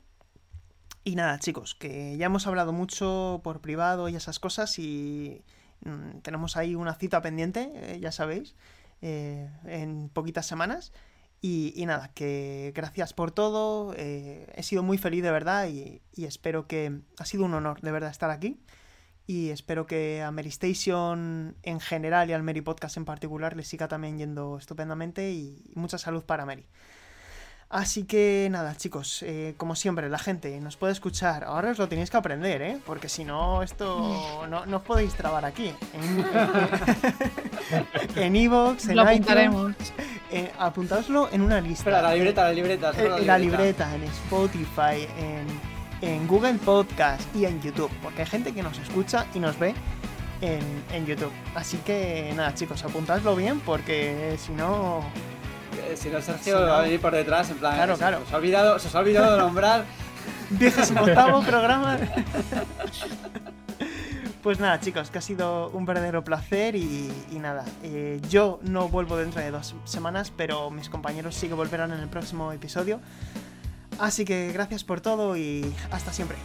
Y nada, chicos, que ya hemos hablado mucho por privado y esas cosas y mm, tenemos ahí una cita pendiente, eh, ya sabéis, eh, en poquitas semanas. Y, nada, que gracias por todo. Eh, he sido muy feliz de verdad y, espero que ha sido un honor de verdad estar aquí. Y espero que a Mary Station en general y al Mary Podcast en particular le siga también yendo estupendamente y mucha salud para Mary. Así que nada, chicos, eh, como siempre, la gente nos puede escuchar. Ahora os lo tenéis que aprender, ¿eh? Porque si no, esto no, os podéis trabar aquí. En Evox, en, lo iTunes. Eh, apuntadoslo en una lista. Espera, la libreta, la libreta. Eh, la, libreta. en Spotify, en, Google Podcast y en YouTube. Porque hay gente que nos escucha y nos ve en, en YouTube. Así que nada, chicos, apuntadlo bien porque si no eh, si no, Sergio va a venir por detrás, en plan. Claro, claro. Se os ha olvidado, se os ha olvidado nombrar. octavo programa. Pues nada, chicos, que ha sido un verdadero placer y, nada. Eh, yo no vuelvo dentro de dos semanas, pero mis compañeros sí que volverán en el próximo episodio. Así que gracias por todo y hasta siempre.